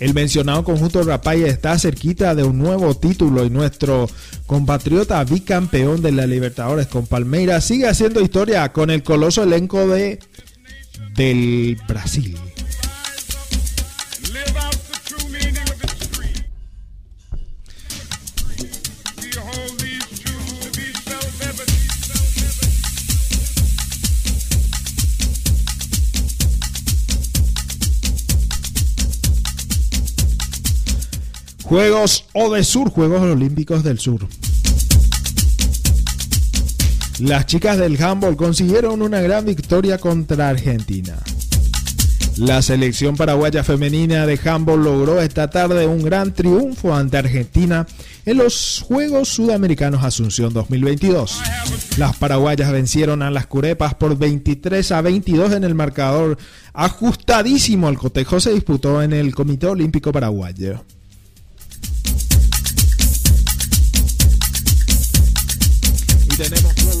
El mencionado conjunto Rapaya está cerquita de un nuevo título y nuestro compatriota bicampeón de la Libertadores con Palmeiras sigue haciendo historia con el coloso elenco de del Brasil. Live out the true meaning of its creed. We hold these truths to be self-evident. Juegos Sur, Juegos Olímpicos del Sur. Las chicas del handball consiguieron una gran victoria contra Argentina. La selección paraguaya femenina de handball logró esta tarde un gran triunfo ante Argentina en los Juegos Sudamericanos Asunción 2022. Las paraguayas vencieron a las curepas por 23 a 22 en el marcador ajustadísimo. El cotejo se disputó en el Comité Olímpico Paraguayo. Y tenemos.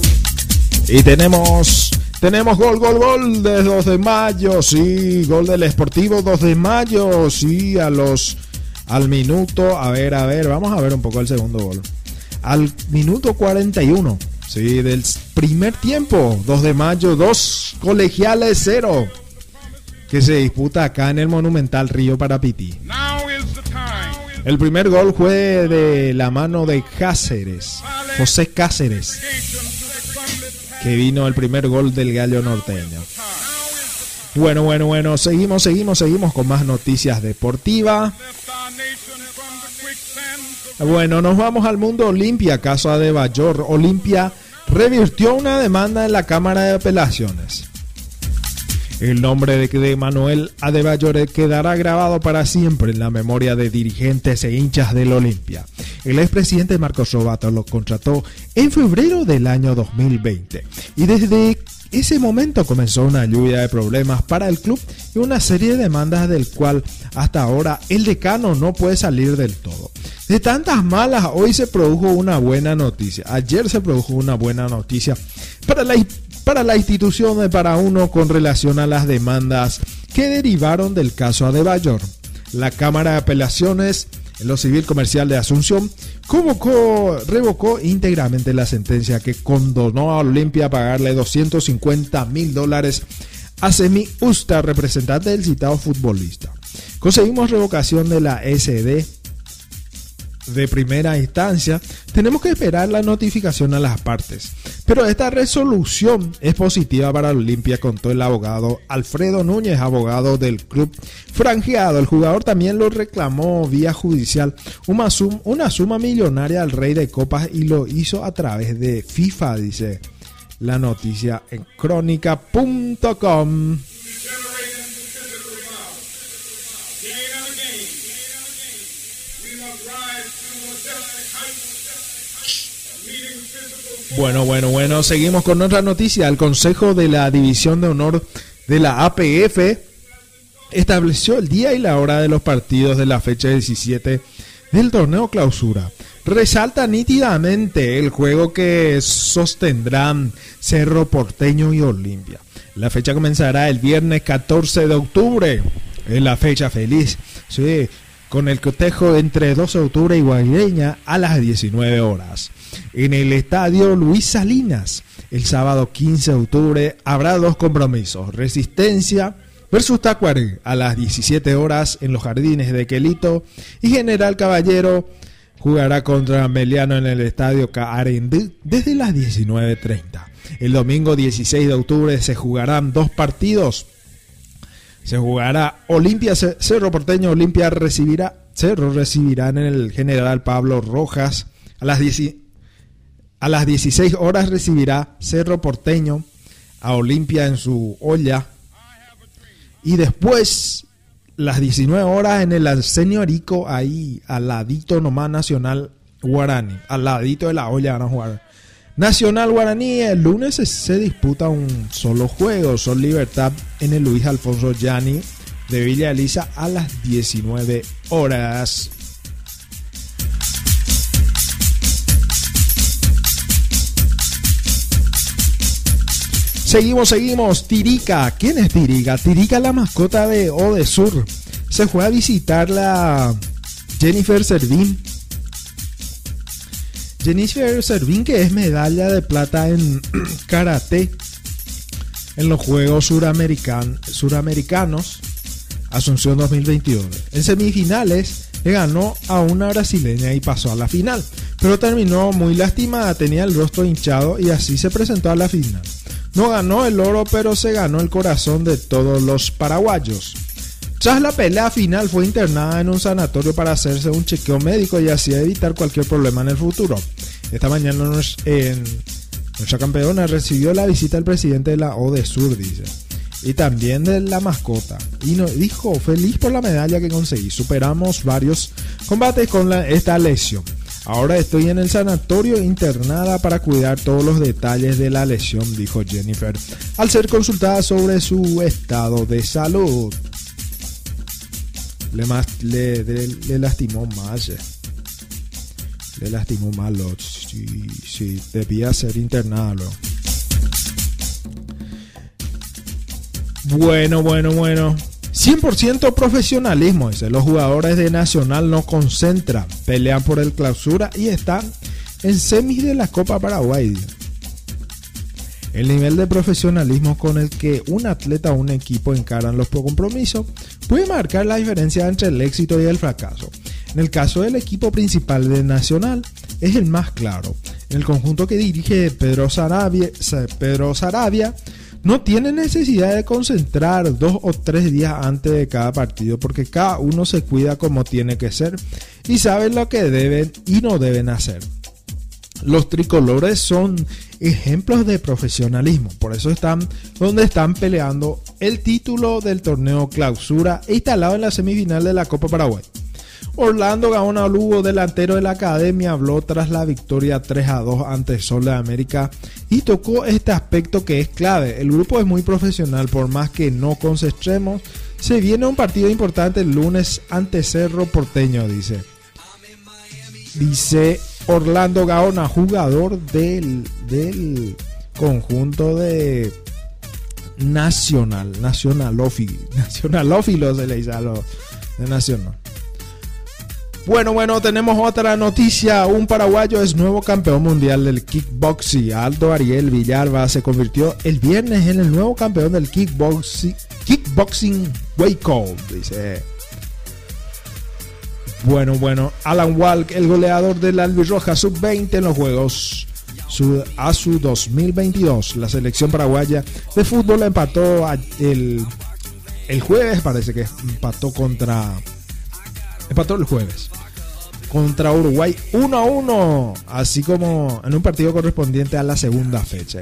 Y tenemos tenemos gol, gol, gol de 2 de mayo, sí, gol del Esportivo 2 de mayo, sí, a los al minuto, a ver, a ver, vamos a ver un poco el segundo gol. Al minuto 41, sí, del primer tiempo, 2 de mayo, 2 colegiales 0 que se disputa acá en el Monumental Río Parapiti. El primer gol fue de la mano de Cáceres, José Cáceres, que vino el primer gol del gallo norteño. Bueno, bueno, bueno, seguimos, seguimos, seguimos con más noticias deportivas. Bueno, nos vamos al mundo Olimpia, caso Adebayor. Olimpia revirtió una demanda en la Cámara de Apelaciones. El nombre de, Manuel Adebayor quedará grabado para siempre en la memoria de dirigentes e hinchas del Olimpia. El expresidente Marcos Robato lo contrató en febrero del año 2020 y desde ese momento comenzó una lluvia de problemas para el club y una serie de demandas del cual hasta ahora el decano no puede salir del todo. De tantas malas, hoy se produjo una buena noticia. Ayer se produjo una buena noticia para la, para la institución y para uno con relación a las demandas que derivaron del caso Adebayor. La Cámara de Apelaciones en lo civil comercial de Asunción convocó, revocó íntegramente la sentencia que condonó a Olimpia pagarle 250 mil dólares a Semi Usta, representante del citado futbolista. Conseguimos revocación de la SD de primera instancia, tenemos que esperar la notificación a las partes. Pero esta resolución es positiva para Olimpia, contó el abogado Alfredo Núñez, abogado del club franjeado. El jugador también lo reclamó vía judicial una, sum- una suma millonaria al rey de copas y lo hizo a través de FIFA, dice la noticia en crónica.com. Bueno, bueno, bueno, seguimos con otra noticia. El Consejo de la División de Honor de la APF estableció el día y la hora de los partidos de la fecha 17 del torneo clausura. Resalta nítidamente el juego que sostendrán Cerro Porteño y Olimpia. La fecha comenzará el viernes 14 de octubre. Es la fecha feliz. Sí, con el cotejo entre 12 de octubre y Guaireña a las 19 horas. En el estadio Luis Salinas, el sábado 15 de octubre, habrá dos compromisos. Resistencia versus Tacuaré a las 17 horas en los jardines de Quelito y General Caballero jugará contra Meliano en el estadio Carendí desde las 19.30. El domingo 16 de octubre se jugarán dos partidos. Se jugará Olimpia Ce- Cerro Porteño, Olimpia recibirá, Cerro recibirán en el General Pablo Rojas a las 10 a las 16 horas recibirá Cerro Porteño a Olimpia en su olla. Y después, las 19 horas en el Arsenio Arico, ahí al ladito nomás Nacional Guaraní. Al ladito de la olla van a jugar. Nacional Guaraní, el lunes se, disputa un solo juego. Sol Libertad en el Luis Alfonso Yani de Villa Elisa a las 19 horas. Seguimos, seguimos. Tirica. ¿Quién es Tirica? Tirica, la mascota de Odesur. se fue a visitar la Jennifer Servín. Jennifer Servín, que es medalla de plata en karate en los Juegos Suramerican- Suramericanos Asunción 2022. En semifinales le ganó a una brasileña y pasó a la final, pero terminó muy lastimada, tenía el rostro hinchado y así se presentó a la final. No ganó el oro, pero se ganó el corazón de todos los paraguayos. Tras la pelea final fue internada en un sanatorio para hacerse un chequeo médico y así evitar cualquier problema en el futuro. Esta mañana nuestra campeona recibió la visita del presidente de la Sur, dice. Y también de la mascota. Y nos dijo, feliz por la medalla que conseguí. Superamos varios combates con esta lesión. Ahora estoy en el sanatorio internada para cuidar todos los detalles de la lesión, dijo Jennifer, al ser consultada sobre su estado de salud. Le, le, le- lastimó más. Le lastimó más. lo- Sí, sí, debía ser internada. luego. Bueno, bueno, bueno. 100% profesionalismo, dice. Los jugadores de Nacional no concentran, pelean por el clausura y están en semis de la Copa Paraguay. El nivel de profesionalismo con el que un atleta o un equipo encaran los compromisos puede marcar la diferencia entre el éxito y el fracaso. En el caso del equipo principal de Nacional es el más claro. En el conjunto que dirige Pedro Sarabia, Sa- Pedro Sarabia no tiene necesidad de concentrar dos o tres días antes de cada partido porque cada uno se cuida como tiene que ser y saben lo que deben y no deben hacer. Los tricolores son ejemplos de profesionalismo, por eso están donde están peleando el título del torneo clausura instalado en la semifinal de la Copa Paraguay. Orlando Gaona Lugo, delantero de la academia, habló tras la victoria 3 a 2 ante Sol de América y tocó este aspecto que es clave. El grupo es muy profesional, por más que no concentremos. Se viene un partido importante el lunes ante Cerro Porteño, dice. Dice Orlando Gaona, jugador del, del conjunto de Nacional, Nacionalófilo, Nacionalófilo se le dice a los de Nacional. Bueno, bueno, tenemos otra noticia. Un paraguayo es nuevo campeón mundial del kickboxing. Aldo Ariel Villalba se convirtió el viernes en el nuevo campeón del kickboxing, kickboxing Waco. Dice. Bueno, bueno. Alan Walk, el goleador del Albirroja sub-20 en los Juegos su- a su 2022. La selección paraguaya de fútbol empató el, el jueves, parece que empató contra... Empató el jueves contra Uruguay 1 a 1, así como en un partido correspondiente a la segunda fecha.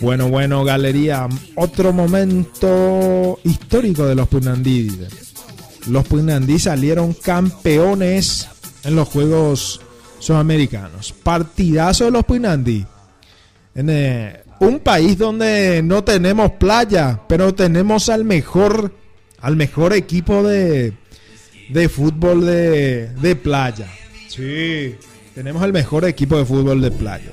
Bueno, bueno, galería, otro momento histórico de los Punandí. Los Punandí salieron campeones en los Juegos Sudamericanos. Partidazo de los Punandí. En eh, un país donde no tenemos playa, pero tenemos al mejor, al mejor equipo de, de fútbol de, de playa. Sí, tenemos el mejor equipo de fútbol de playa.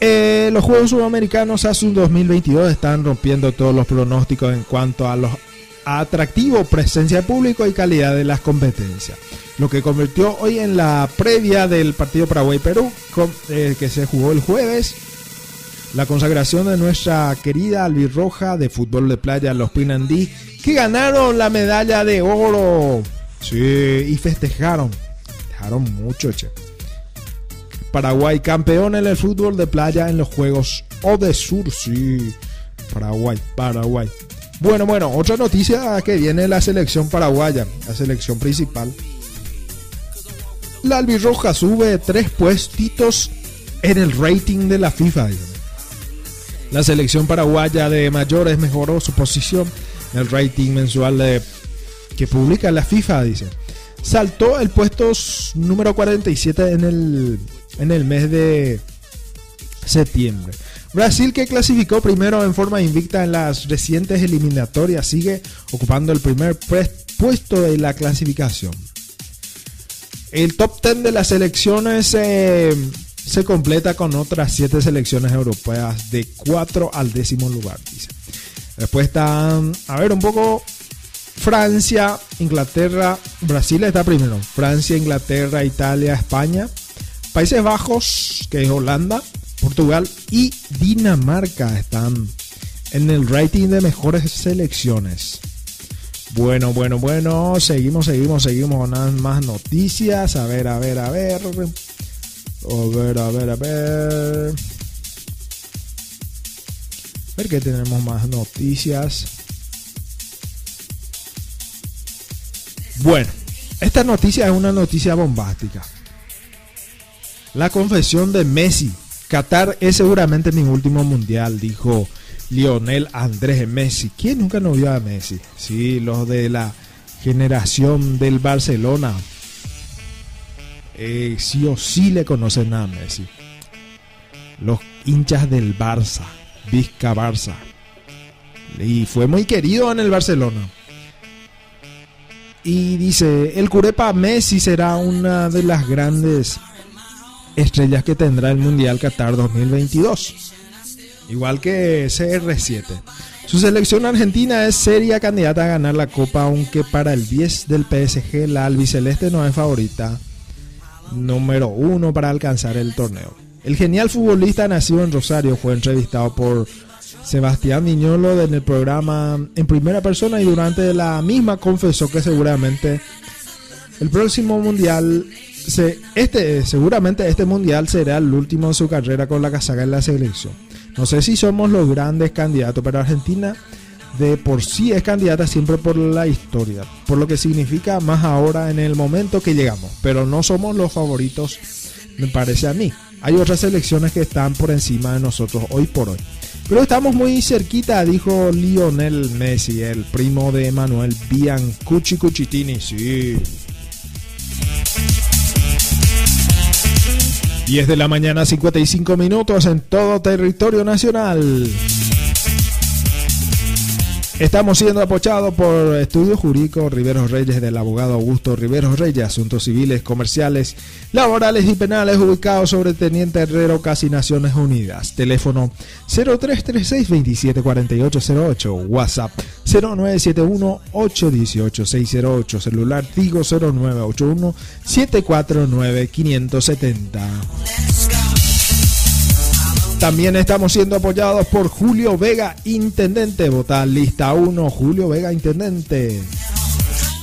Eh, los Juegos Sudamericanos ASUN 2022 están rompiendo todos los pronósticos en cuanto a los atractivo, presencia de público y calidad de las competencias. Lo que convirtió hoy en la previa del partido Paraguay-Perú, eh, que se jugó el jueves, la consagración de nuestra querida albirroja de fútbol de playa, los Pinandí, que ganaron la medalla de oro. Sí, y festejaron. Festejaron mucho, che. Paraguay campeón en el fútbol de playa en los Juegos O de Sur, sí. Paraguay, Paraguay. Bueno, bueno, otra noticia que viene la selección paraguaya, la selección principal. La albirroja sube tres puestitos en el rating de la FIFA. La selección paraguaya de mayores mejoró su posición el rating mensual que publica la FIFA, dice. Saltó el puesto número 47 en el, en el mes de septiembre. Brasil, que clasificó primero en forma invicta en las recientes eliminatorias, sigue ocupando el primer puesto de la clasificación. El top 10 de las selecciones eh, se completa con otras 7 selecciones europeas de 4 al décimo lugar. Dice. Después están, a ver, un poco Francia, Inglaterra, Brasil está primero. Francia, Inglaterra, Italia, España. Países Bajos, que es Holanda, Portugal y Dinamarca están en el rating de mejores selecciones. Bueno, bueno, bueno, seguimos, seguimos, seguimos con más noticias. A ver, a ver, a ver. A ver, a ver, a ver. A ver que tenemos más noticias. Bueno, esta noticia es una noticia bombástica. La confesión de Messi. Qatar es seguramente mi último mundial, dijo Lionel Andrés Messi. ¿Quién nunca no vio a Messi? Sí, los de la generación del Barcelona. Eh, sí o sí le conocen a Messi. Los hinchas del Barça, Vizca Barça. Y fue muy querido en el Barcelona. Y dice, el Curepa Messi será una de las grandes estrellas que tendrá el Mundial Qatar 2022. Igual que CR7. Su selección argentina es seria candidata a ganar la Copa, aunque para el 10 del PSG la albiceleste no es favorita número uno para alcanzar el torneo. El genial futbolista nacido en Rosario fue entrevistado por Sebastián Viñolo en el programa en primera persona y durante la misma confesó que seguramente el próximo mundial se, este seguramente este mundial será el último de su carrera con la casaca en la selección. No sé si somos los grandes candidatos, pero Argentina de por sí es candidata siempre por la historia, por lo que significa más ahora en el momento que llegamos, pero no somos los favoritos, me parece a mí. Hay otras selecciones que están por encima de nosotros hoy por hoy. Pero estamos muy cerquita, dijo Lionel Messi, el primo de Manuel Biancucci Cucitini. Sí. 10 de la mañana, 55 minutos en todo territorio nacional. Estamos siendo apoyados por Estudio Jurídico Riveros Reyes del abogado Augusto Riveros Reyes, asuntos civiles, comerciales, laborales y penales, ubicados sobre Teniente Herrero, casi Naciones Unidas. Teléfono 0336-274808, WhatsApp 0971-818-608, celular Tigo 0981-749-570. También estamos siendo apoyados por Julio Vega, Intendente. Votar lista 1, Julio Vega, Intendente.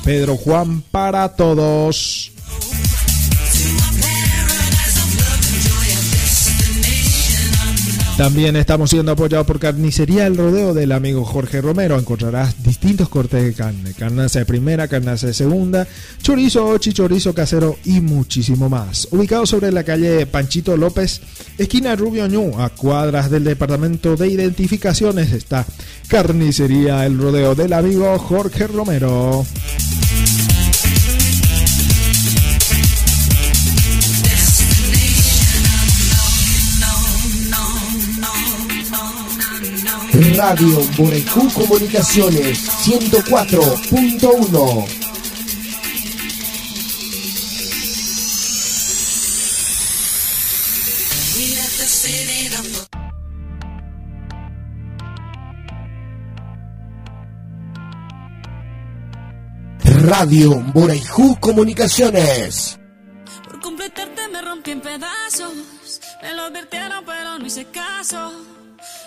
Pedro Juan para todos. También estamos siendo apoyados por Carnicería El Rodeo del amigo Jorge Romero. Encontrarás distintos cortes de carne. Carnaza de primera, carnaza de segunda, chorizo, ochi, chorizo casero y muchísimo más. Ubicado sobre la calle Panchito López, esquina Rubio Ñu, a cuadras del departamento de identificaciones, está Carnicería El Rodeo del amigo Jorge Romero. Radio Borecú Comunicaciones 104.1. Radio Borecú Comunicaciones. Por completarte me rompí en pedazos. Me lo advirtieron, pero no hice caso.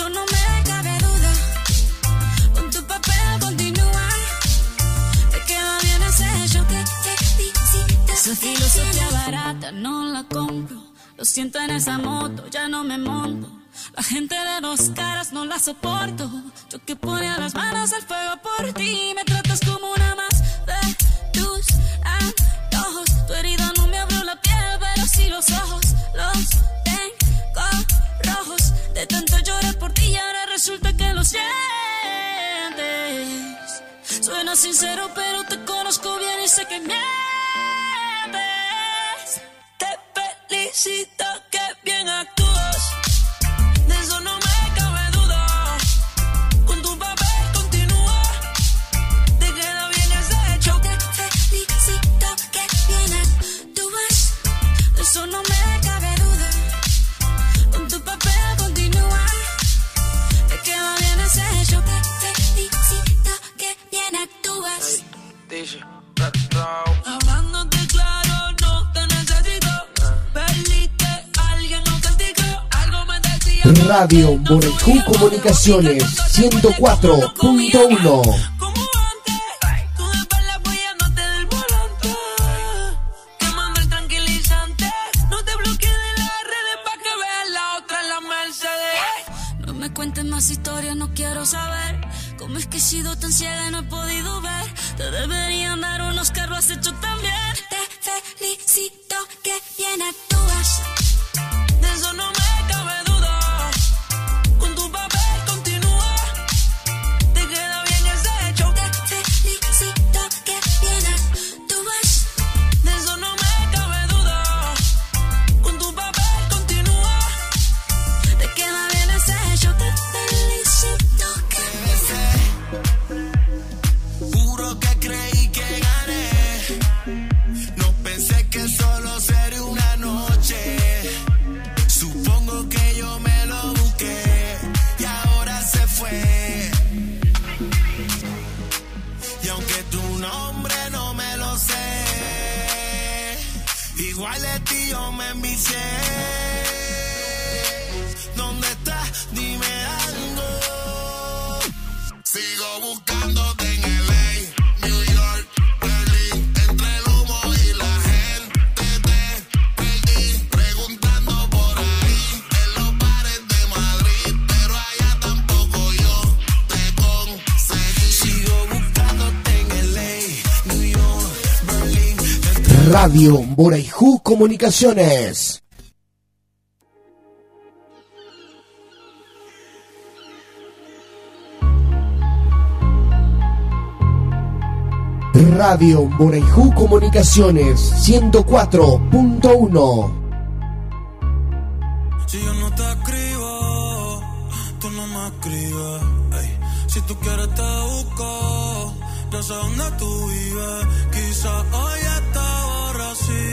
eso no me cabe duda. Con tu papel continúa. Te queda bien ese show que felicito. Esa filosofía barata no la compro. Lo siento en esa moto, ya no me monto. La gente de dos caras no la soporto. Yo que ponía las manos al fuego por ti. Me tratas como una más de tus antojos. Tu herida no me abrió la piel, pero sí los ojos. Los tengo rojos. De tanto llorar resulta que lo sientes. Suena sincero, pero te conozco bien y sé que mientes. Te felicito que bien actúas. De eso no Radio Boricú Comunicaciones 104.1 Radio Boraijú Comunicaciones. Radio Boraijú Comunicaciones 104.1 Si yo no te escribo, tú no me escribes. Si tú quieres te busco, ya sé dónde tú vives. Quizás hoy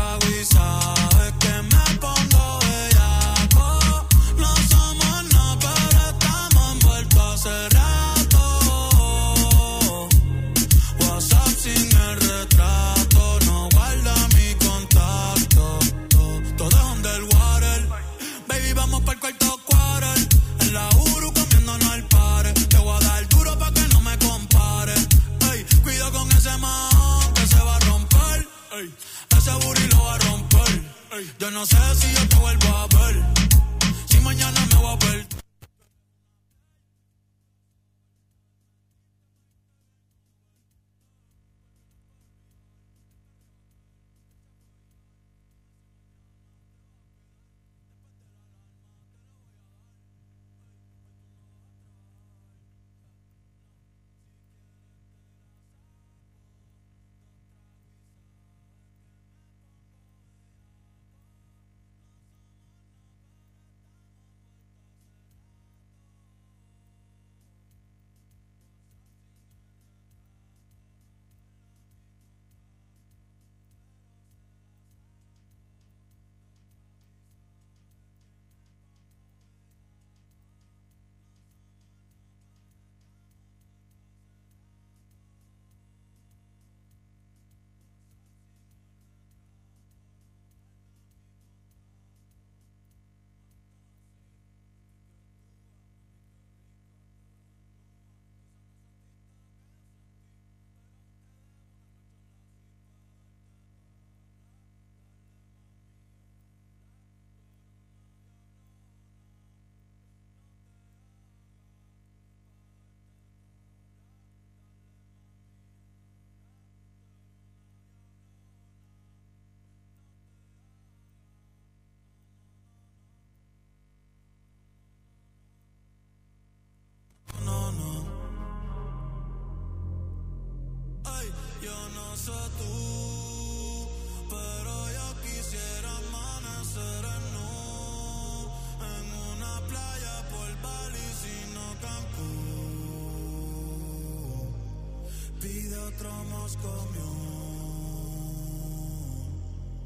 trago y sabes que me pongo no sé si yo te vuelvo a ver. Si mañana me voy a ver no sé tú, pero yo quisiera amanecer en nu, en una playa por Bali, sino Cancún. Pide otro Moscow,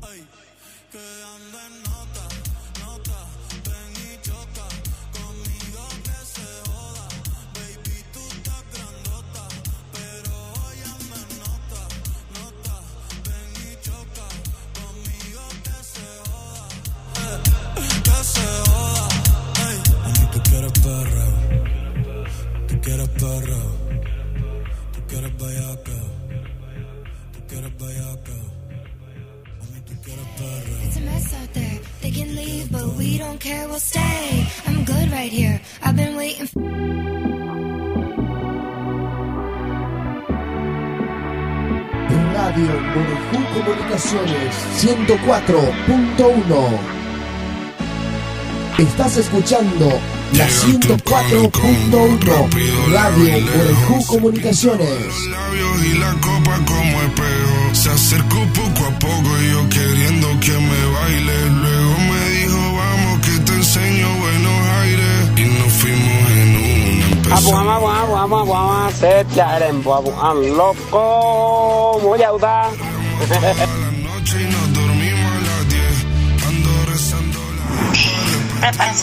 hey, que anden 104.1. Estás escuchando la 104.1 Radio Orejú Comunicaciones. Labios y la copa como espejo. Se acercó poco a poco y yo queriendo que me baile. Luego me dijo, vamos que te enseño buenos aires. Y nos fuimos en una. Vamos, vamos, vamos, vamos loco. Muy audaz.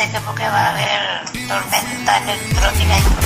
que porque va a haber tormenta electrónica.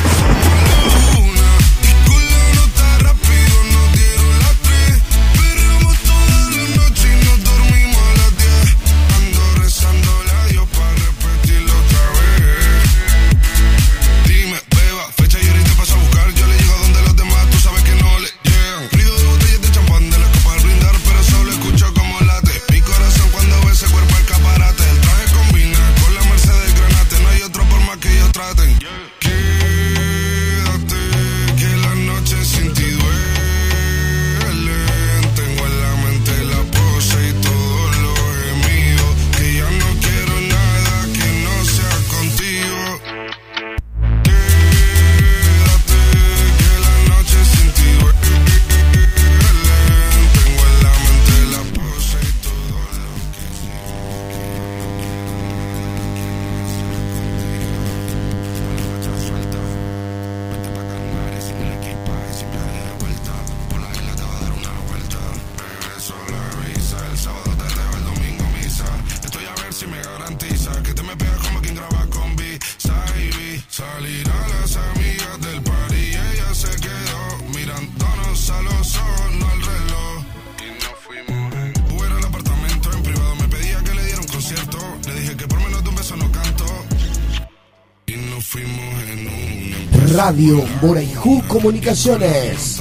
Radio Boraijú Comunicaciones.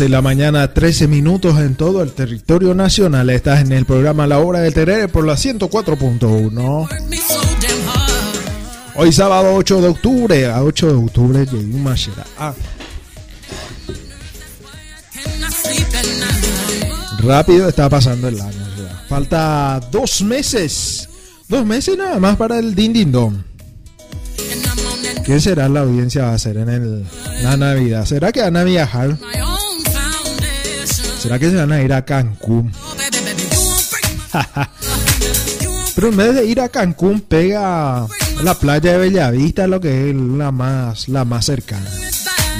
11 la mañana, 13 minutos en todo el territorio nacional. Estás en el programa La Hora del Terere por la 104.1. Hoy sábado 8 de octubre, a 8 de octubre llegó Machera. Ah. Rápido está pasando el año. Ya. Falta dos meses. Dos meses nada más para el Din Din Don. ¿Qué será la audiencia va a hacer en el, la Navidad? ¿Será que van a viajar? ¿Será que se van a ir a Cancún? Pero en vez de ir a Cancún, pega la playa de Bellavista, lo que es la más, la más cercana.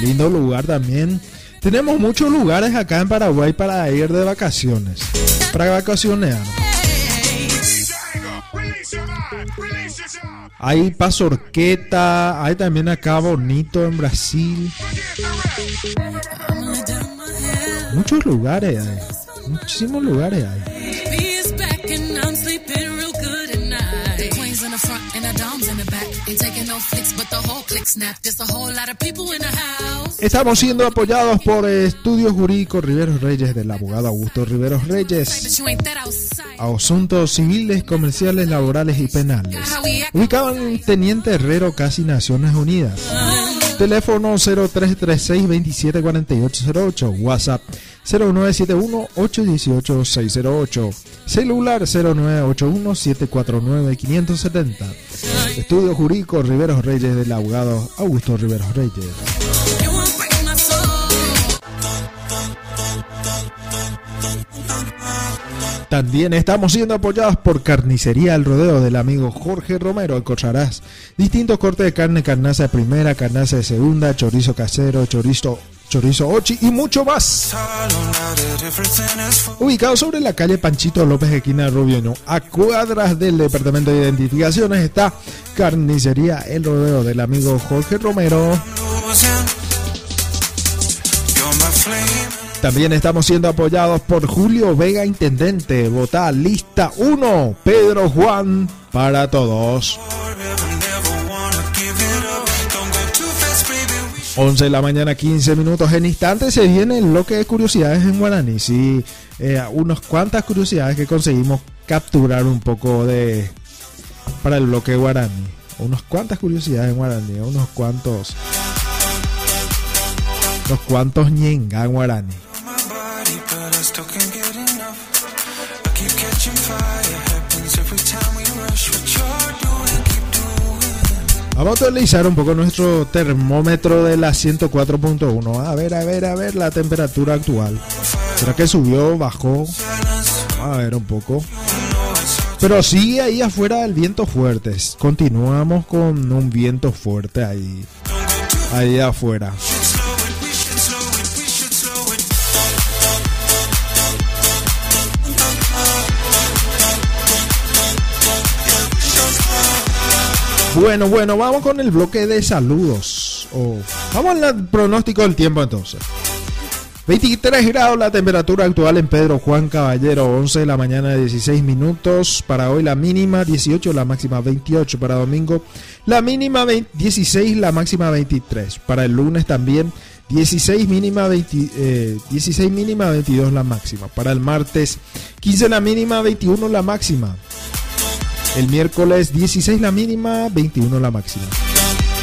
Lindo lugar también. Tenemos muchos lugares acá en Paraguay para ir de vacaciones. Para vacaciones. Hay Pazorqueta, hay también acá Bonito en Brasil. Muchos lugares hay. Muchísimos lugares hay. Estamos siendo apoyados por Estudios Jurídicos Riveros Reyes del abogado Augusto Riveros Reyes. Asuntos civiles, comerciales, laborales y penales. Ubicado en Teniente Herrero, casi Naciones Unidas. Teléfono 0336-274808. WhatsApp 0971-818-608. Celular 0981-749-570. Estudio Jurídico Riveros Reyes del abogado Augusto Riveros Reyes. También estamos siendo apoyados por Carnicería El Rodeo del amigo Jorge Romero. Encontrarás distintos cortes de carne, carnaza de primera, carnaza de segunda, chorizo casero, chorizo, chorizo ochi y mucho más. Ubicado sobre la calle Panchito López, esquina Rubiano, a cuadras del Departamento de Identificaciones, está Carnicería El Rodeo del amigo Jorge Romero. También estamos siendo apoyados por Julio Vega Intendente. Vota lista 1. Pedro Juan para todos. 11 de la mañana, 15 minutos. En instantes se viene el bloque de curiosidades en guaraní. Sí, eh, unas cuantas curiosidades que conseguimos capturar un poco de para el bloque guaraní. Unas cuantas curiosidades en guaraní, unos cuantos unos cuantos ñenga en guaraní. Vamos a utilizar un poco nuestro termómetro de la 104.1. A ver, a ver, a ver la temperatura actual. ¿Será que subió, bajó? A ver un poco. Pero sigue ahí afuera el viento fuerte. Continuamos con un viento fuerte ahí. Ahí afuera. Bueno, bueno, vamos con el bloque de saludos. O- vamos al pronóstico del tiempo entonces. 23 grados la temperatura actual en Pedro Juan Caballero, 11 de la mañana 16 minutos. Para hoy la mínima 18, la máxima 28. Para domingo la mínima 20 16, la máxima 23. Para el lunes también 16 mínima 20, eh, 16 mínima 22 la máxima. Para el martes 15 la mínima 21 la máxima. El miércoles 16 la mínima, 21 la máxima.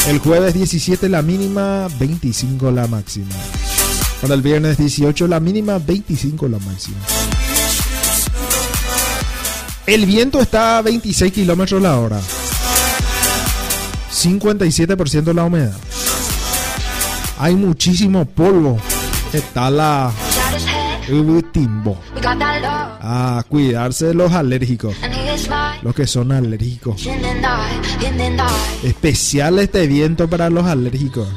El jueves 17 la mínima, 25 la máxima. Para el viernes 18 la mínima, 25 la máxima. El viento está a 26 kilómetros la hora. 57% la humedad. Hay muchísimo polvo. Está la... timbo. A cuidarse de los alérgicos. Los que son alérgicos. Especial este viento para los alérgicos.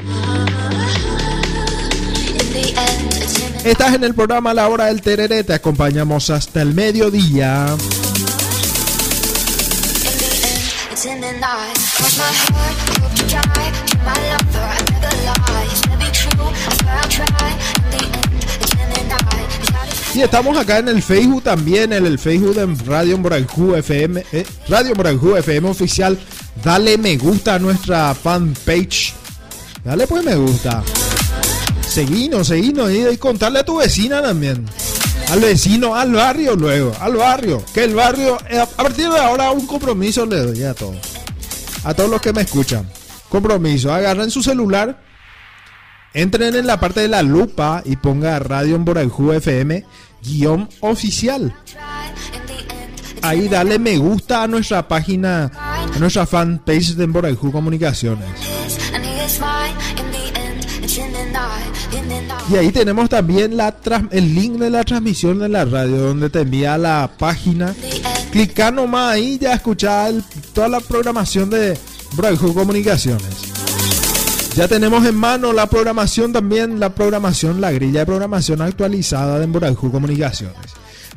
Estás en el programa La Hora del Tereré. Te acompañamos hasta el mediodía. Y estamos acá en el Facebook también, en el Facebook de Radio Moranjú FM, eh, Radio Moranjú FM oficial. Dale me gusta a nuestra fanpage. Dale pues me gusta. Seguinos, seguinos y, y contarle a tu vecina también. Al vecino, al barrio luego, al barrio. Que el barrio, eh, a partir de ahora un compromiso le doy a todos. A todos los que me escuchan. Compromiso, agarren su celular, Entren en la parte de la lupa y ponga Radio Emborajú FM guion oficial. Ahí dale me gusta a nuestra página, a nuestra fanpage de Emborajú Comunicaciones. Y ahí tenemos también la el link de la transmisión de la radio donde te envía la página. Clica nomás ahí ya escuchar toda la programación de Emborajú Comunicaciones. Ya tenemos en mano la programación también, la programación, la grilla de programación actualizada de Braijo Comunicaciones.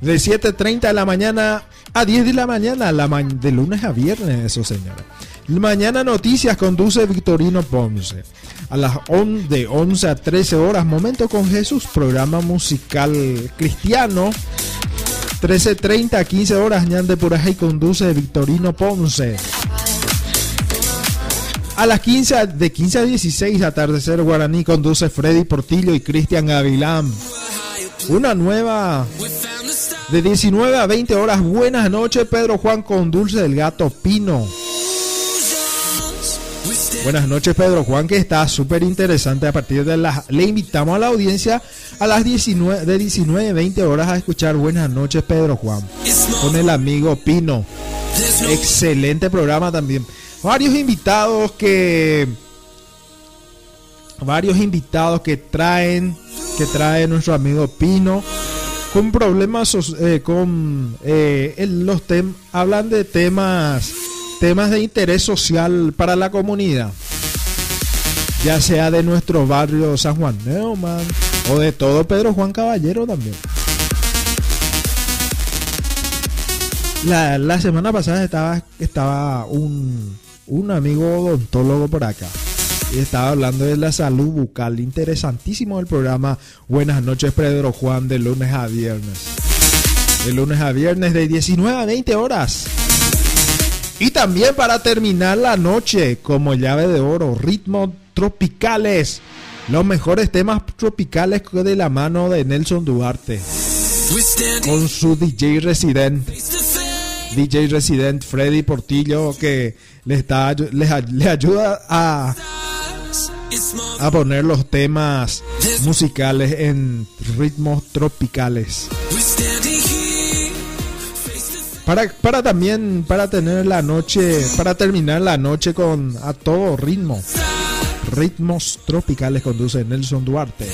De 7.30 de la mañana a 10 de la mañana, de lunes a viernes, eso señora. Mañana Noticias conduce Victorino Ponce. A las on- de 11 a 13 horas, Momento con Jesús, programa musical cristiano. 13.30 a 15 horas, Ñan de Puraje conduce Victorino Ponce. A las 15, a- de 15 a 16, Atardecer Guaraní conduce Freddy Portillo y Cristian Gavilán. Una nueva de 19 a 20 horas. Buenas noches, Pedro Juan con Dulce del Gato Pino. Buenas noches, Pedro Juan, que está súper interesante. A partir de las. Le invitamos a la audiencia a las 19, de 19 a 20 horas a escuchar Buenas noches, Pedro Juan. Con el amigo Pino. Excelente programa también. Varios invitados que. Varios invitados que traen. Que trae nuestro amigo Pino con problemas eh, con eh, los tem hablan de temas temas de interés social para la comunidad ya sea de nuestro barrio San Juan Neumann o de todo Pedro Juan Caballero también la, la semana pasada estaba estaba un un amigo odontólogo por acá y estaba hablando de la salud bucal. Interesantísimo el programa. Buenas noches, Pedro Juan, de lunes a viernes. De lunes a viernes, de 19 a 20 horas. Y también para terminar la noche, como llave de oro, ritmos tropicales. Los mejores temas tropicales de la mano de Nelson Duarte. Con su DJ Resident. DJ Resident Freddy Portillo que le, está, le, le ayuda a, a poner los temas musicales en ritmos tropicales. Para, para también, para tener la noche, para terminar la noche con a todo ritmo. Ritmos tropicales conduce Nelson Duarte.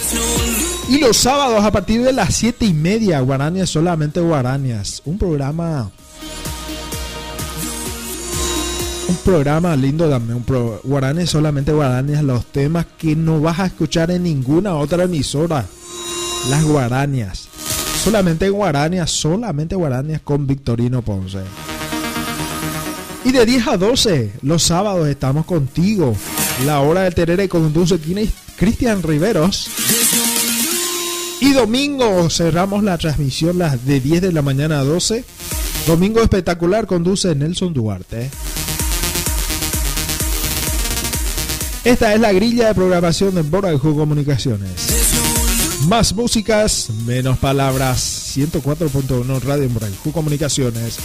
Y los sábados a partir de las siete y media, Guaranias solamente Guaranias. Un programa un programa lindo también, un pro, Guaranes solamente Guaranes, los temas que no vas a escuchar en ninguna otra emisora. Las Guaranias. Solamente Guaranias, solamente Guaranias con Victorino Ponce. Y de 10 a 12, los sábados estamos contigo. La hora del Terere conduce Cristian Riveros. Y domingo cerramos la transmisión las de 10 de la mañana a 12. Domingo espectacular conduce Nelson Duarte. Esta es la grilla de programación de Boraju Comunicaciones. Más músicas, menos palabras. 104.1 Radio en Boraju Comunicaciones.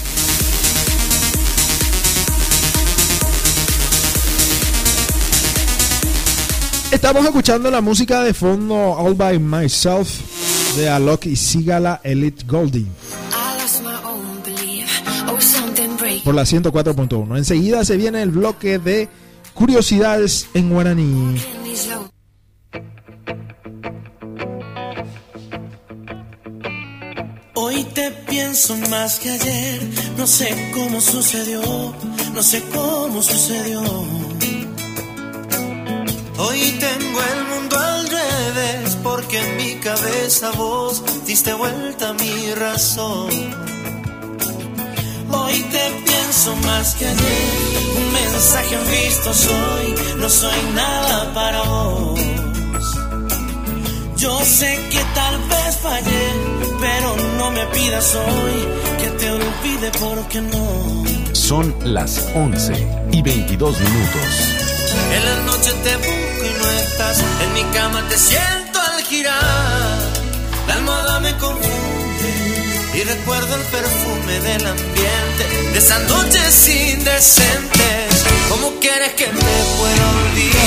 Estamos escuchando la música de fondo All By Myself de Alok y Sigala Elite Golding. Por la 104.1. Enseguida se viene el bloque de curiosidades en guaraní. Hoy te pienso más que ayer, no sé cómo sucedió, no sé cómo sucedió. Hoy tengo el mundo al revés, porque en mi cabeza vos diste vuelta a mi razón. Hoy te pienso más que ayer, un mensaje en visto soy, no soy nada para vos. Yo sé que tal vez fallé, pero no me pidas hoy que te olvide porque no. Son las 11 y 22 minutos. En la noche te busco y no estás, en mi cama te siento al girar, la almohada me confunde y recuerdo el perfume del ambiente de esas noches indecentes. ¿Cómo quieres que me pueda olvidar?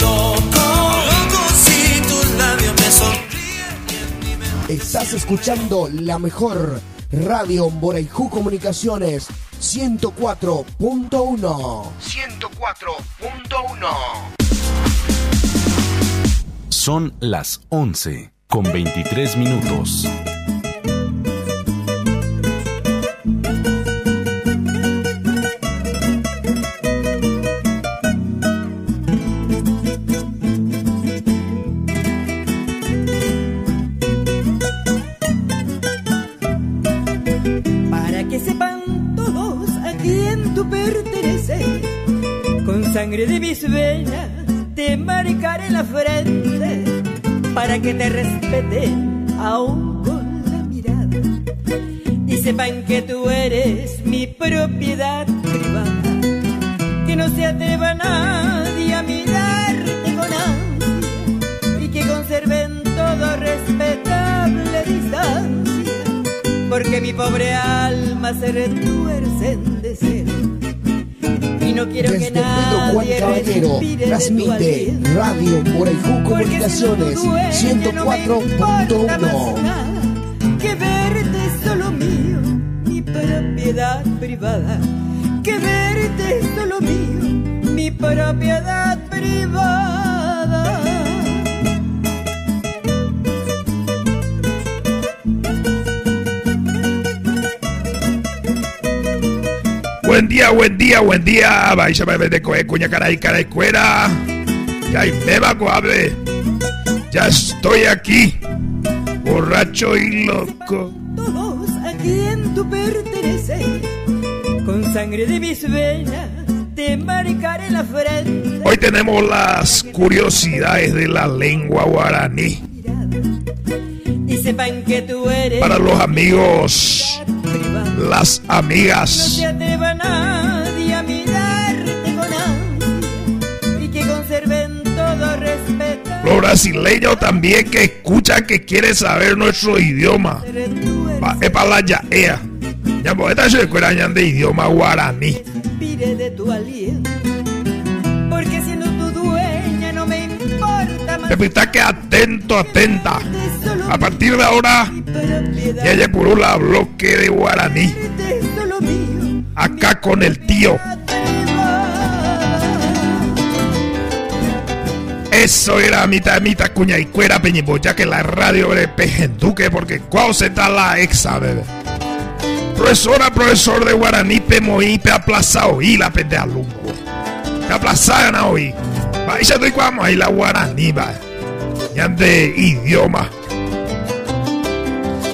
Loco, loco, si tus labios me sonríen. Estás escuchando la mejor radio Boraiju Comunicaciones 104.1. 104.1. Son las 11 con 23 minutos. Mis venas te marcaré la frente, para que te respeten aún con la mirada y sepan que tú eres mi propiedad privada, que no se atreva nadie a mirarte con ansia y que conserven todo respetable distancia porque mi pobre alma se retuerce y no quiero Desde que nadie Caballero transmite. Radio Moraicú Comunicaciones Porque siendo tu dueño no me importa más 104.1. nada Que verte es solo mío, mi propiedad privada. Que verte es solo mío, mi propiedad privada. Buen día, buen día, buen día. Vais a beber de coe, cuña, cara y cara y cuera. Ya beba coable. Ya estoy aquí. Borracho y loco. Todos a quien tú perteneces, con sangre de mis venas te marcaré la frente. Hoy tenemos las curiosidades de la lengua guaraní. Y sepan que tú eres Para los amigos, las amigas. Respeto. Los brasileños también que escuchan que quieren saber nuestro idioma. Es para la yaea. Ya, pues esta se escuelan de idioma guaraní. De tu aliento. Porque siendo tu dueña no me importa más. Que atento, atenta. A partir de ahora, propiedad. ya por la bloque de guaraní. Acá con el tío. Eso era mitad mitad cuña y cuera peñiboya que la radio de pejenduque porque cuau se está la exa bebé. Profesora, profesor de guaraní pe moí pe aplazado y la pe de alumno. Te aplazaban a hoy. Va y se doy cuamo ahí la guaraní va. Ya de idioma.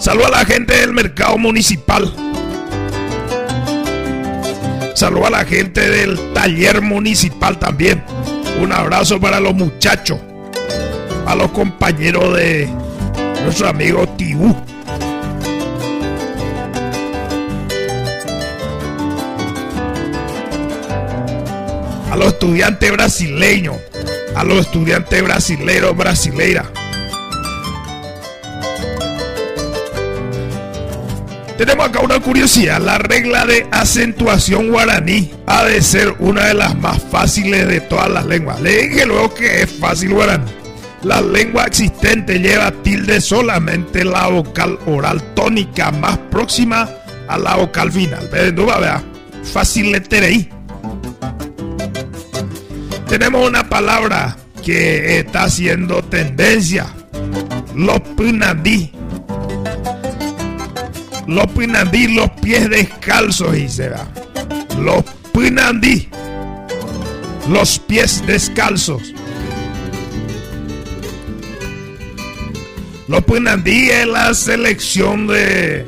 Saludo a la gente del mercado municipal. Saludo a la gente del taller municipal también. Un abrazo para los muchachos. A los compañeros de nuestro amigo Tibú. A los estudiantes brasileños. A los estudiantes brasileros, brasileiras. Tenemos acá una curiosidad. La regla de acentuación guaraní ha de ser una de las más fáciles de todas las lenguas. Le dije luego que es fácil guaraní. La lengua existente lleva tilde solamente la vocal oral tónica más próxima a la vocal final. No va, vea. Fácil letereí. Tenemos una palabra que está haciendo tendencia. Los punandí. Los pinandí, los pies descalzos, y se va. Los pinandí, los pies descalzos. Los pinandí es la selección de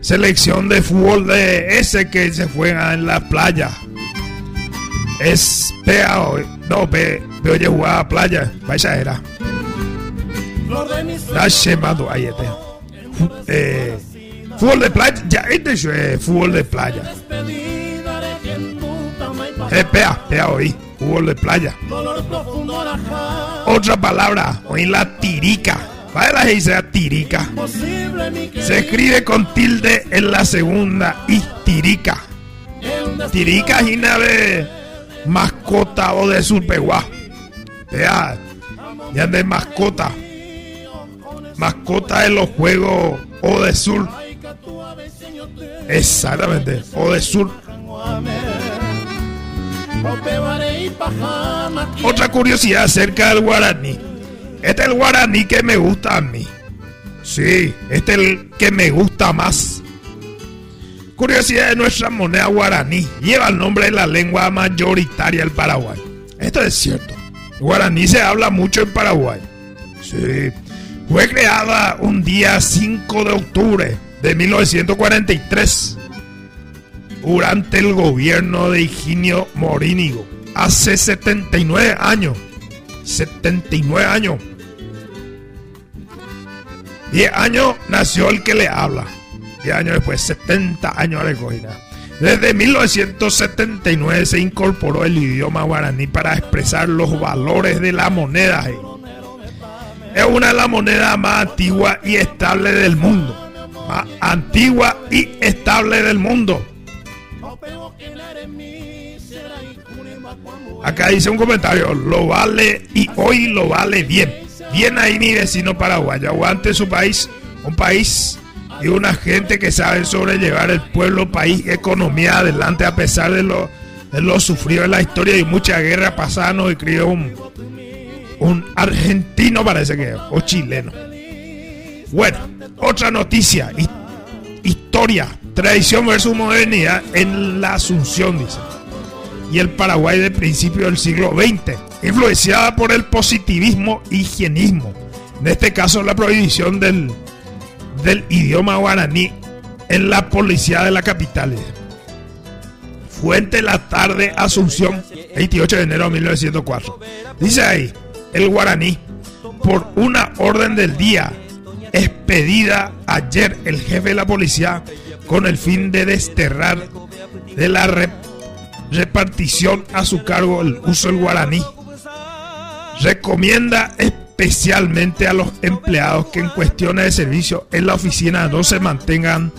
selección de fútbol de ese que se juega en la playa. Es peao, no, pe, pe oye jugar a playa, vaya era. Da llamado ahí este. Eh, Fútbol de playa, ya este es eh, fútbol de playa. Eh, pea, pea hoy, fútbol de playa. Otra palabra, hoy la tirica. ¿Vale la dice tirica? Se escribe con tilde en la segunda y tirica. Tirica es una de mascota o de surpeguá. Vea, ya de mascota. Mascota de los juegos o de sur. Exactamente, o de sur. Otra curiosidad acerca del guaraní. Este es el guaraní que me gusta a mí. Sí, este es el que me gusta más. Curiosidad de nuestra moneda guaraní. Lleva el nombre de la lengua mayoritaria del Paraguay. Esto es cierto. Guaraní se habla mucho en Paraguay. Sí. Fue creada un día 5 de octubre de 1943 durante el gobierno de Higinio Morínigo. Hace 79 años. 79 años. 10 años nació el que le habla. 10 años después, 70 años de cogida. Desde 1979 se incorporó el idioma guaraní para expresar los valores de la moneda. Es una de las monedas más antiguas y estables del mundo. Más antigua y estable del mundo. Acá dice un comentario, lo vale y hoy lo vale bien. Bien ahí mi vecino paraguayo. Aguante su país, un país y una gente que sabe sobrellevar el pueblo, país, economía adelante a pesar de lo, de lo sufrido en la historia y mucha guerra pasada nos escribió un, un argentino parece que o chileno. Bueno, otra noticia, hi- historia, tradición versus modernidad en la Asunción, dice. Y el Paraguay de principio del siglo XX, influenciada por el positivismo higienismo. En este caso, la prohibición del, del idioma guaraní en la policía de la capital. Fuente La Tarde, Asunción, 28 de enero de 1904. Dice ahí, el guaraní, por una orden del día, expedida ayer el jefe de la policía con el fin de desterrar de la re- repartición a su cargo el uso del guaraní. Recomienda especialmente a los empleados que en cuestiones de servicio en la oficina no se mantengan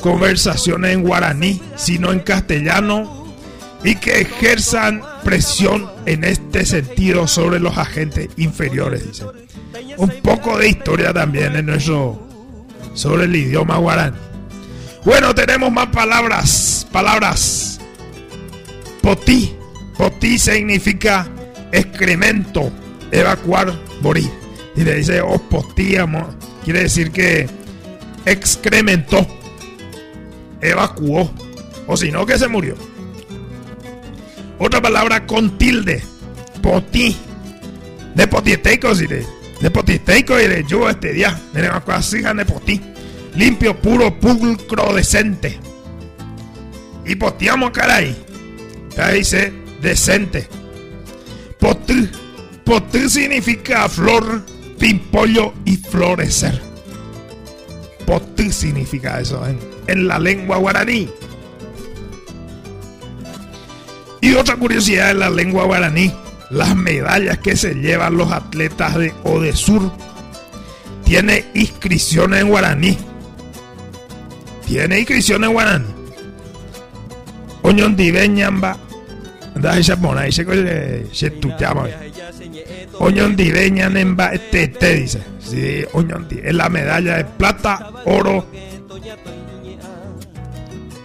conversaciones en guaraní, sino en castellano y que ejerzan presión en este sentido sobre los agentes inferiores. Un poco de historia también en nuestro sobre el idioma guaraní. Bueno, tenemos más palabras, palabras. Potí, potí significa excremento, evacuar, morir. Y le dice oh, postíamos, quiere decir que excrementó, evacuó, o si no que se murió. Otra palabra con tilde. Potí. De potiteico, si de. De y de yo este día. De de. Limpio, puro, pulcro, decente. Y poteamos caray. Ahí dice decente. Potí. Potí significa flor, pimpollo y florecer. Potí significa eso en, en la lengua guaraní. Y otra curiosidad de la lengua guaraní, las medallas que se llevan los atletas de Odesur tiene inscripciones en guaraní. Tiene inscripciones en guaraní. Oñondiveñamba. Anda esa mona, ese que se tuteaba. Oñondiveñanemba este te dice. Sí. Es la medalla de plata, oro.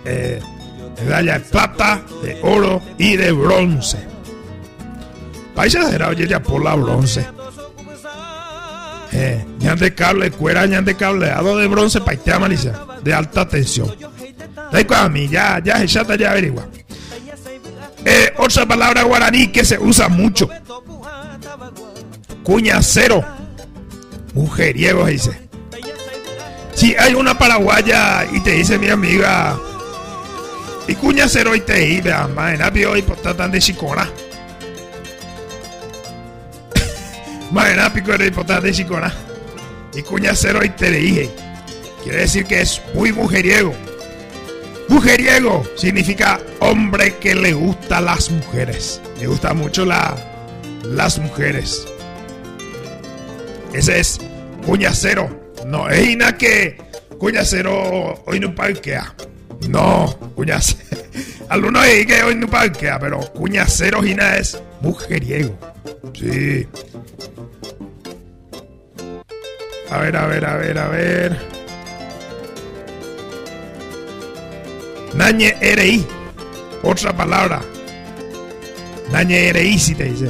Eh, medalla de plata, de oro y de bronce. Países de ya por la bronce. Eh, ñan de cable, cuera, ñan de cableado de bronce, paitea malicia, de alta tensión. Da igual a mí, ya, ya, ya, ya averigua. Eh, otra palabra guaraní que se usa mucho. Cuñacero. Mujeriego, dice. Si hay una paraguaya y te dice mi amiga, y cuñacero y te iba, maena y por tan de chicona. Maena pico de por de cuñacero y te dije. Quiere decir que es muy mujeriego. Mujeriego significa hombre que le gusta las mujeres. Le gusta mucho la, las mujeres. Ese es cuñacero. No es ina que cuñacero hoy no parquea. No, cuñacero. Algunos dicen que hoy no parquea, pero cuñacero ina es mujeriego. Sí. A ver, a ver, a ver, a ver. Nañe Erei. Otra palabra. Nañe Erei, si te dice.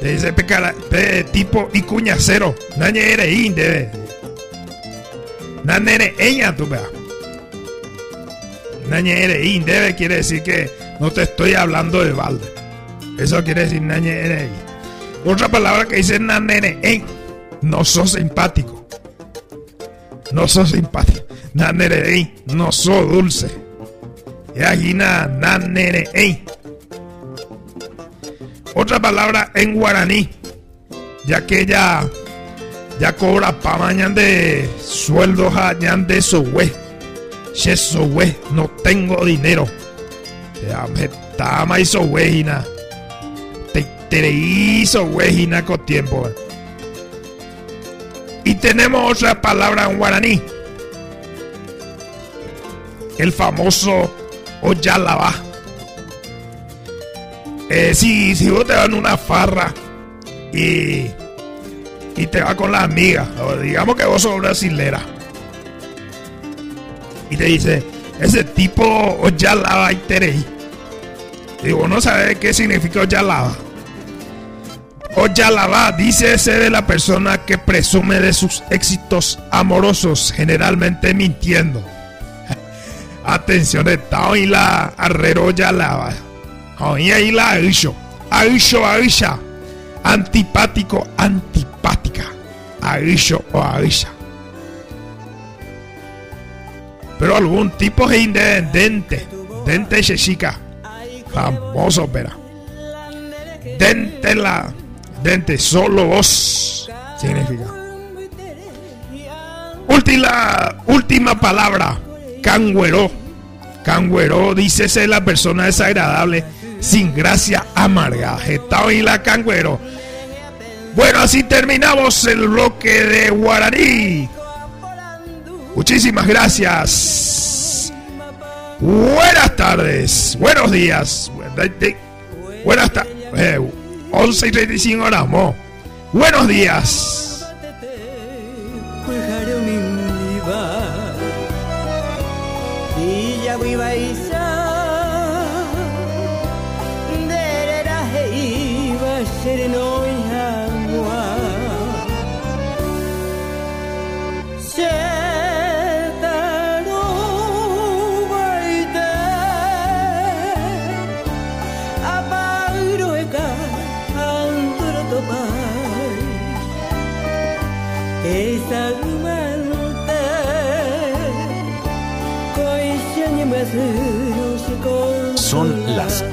Te dice pecara, pe, tipo y cuñacero. Nañe inde. Nañe eres ella, tú veas. Nañe eres inde quiere decir que no te estoy hablando de balde. Eso quiere decir nañe eres Otra palabra que dice nanere en. No sos simpático. No sos simpático. Nanere en. No sos dulce. Y aquí na, nanere en. Otra palabra en guaraní, ya que ella ya cobra pa mañana de sueldos allá de sohue. Che sohue, no tengo dinero. Me tama y sohue Te te hizo huejina con tiempo. Y tenemos otra palabra en guaraní. El famoso Oyalaba. Eh, si, si vos te vas en una farra y, y te vas con la amiga, digamos que vos sos brasilera, y te dice, ese tipo Oyalaba y Terei. Y vos no sabes qué significa Oyalaba. Oyalaba dice ese de la persona que presume de sus éxitos amorosos, generalmente mintiendo. Atención, está y la arrero Oyalaba. Oye, ahí la Aisho. Aisho, Aisha. Antipático, antipática. Aisho o Aisha. Pero algún tipo de independente. Dente chica. Famoso, opera. Dente la. Dente, solo vos. Significa. Última, última palabra. Canguero. Canguero, dícese la persona desagradable sin gracia amarga. Getao y la cangüero. Bueno, así terminamos el bloque de Guaraní. Muchísimas gracias. Buenas tardes. Buenos días. Buenas tardes. Eh, 11 y 35 horas. mo. Buenos días.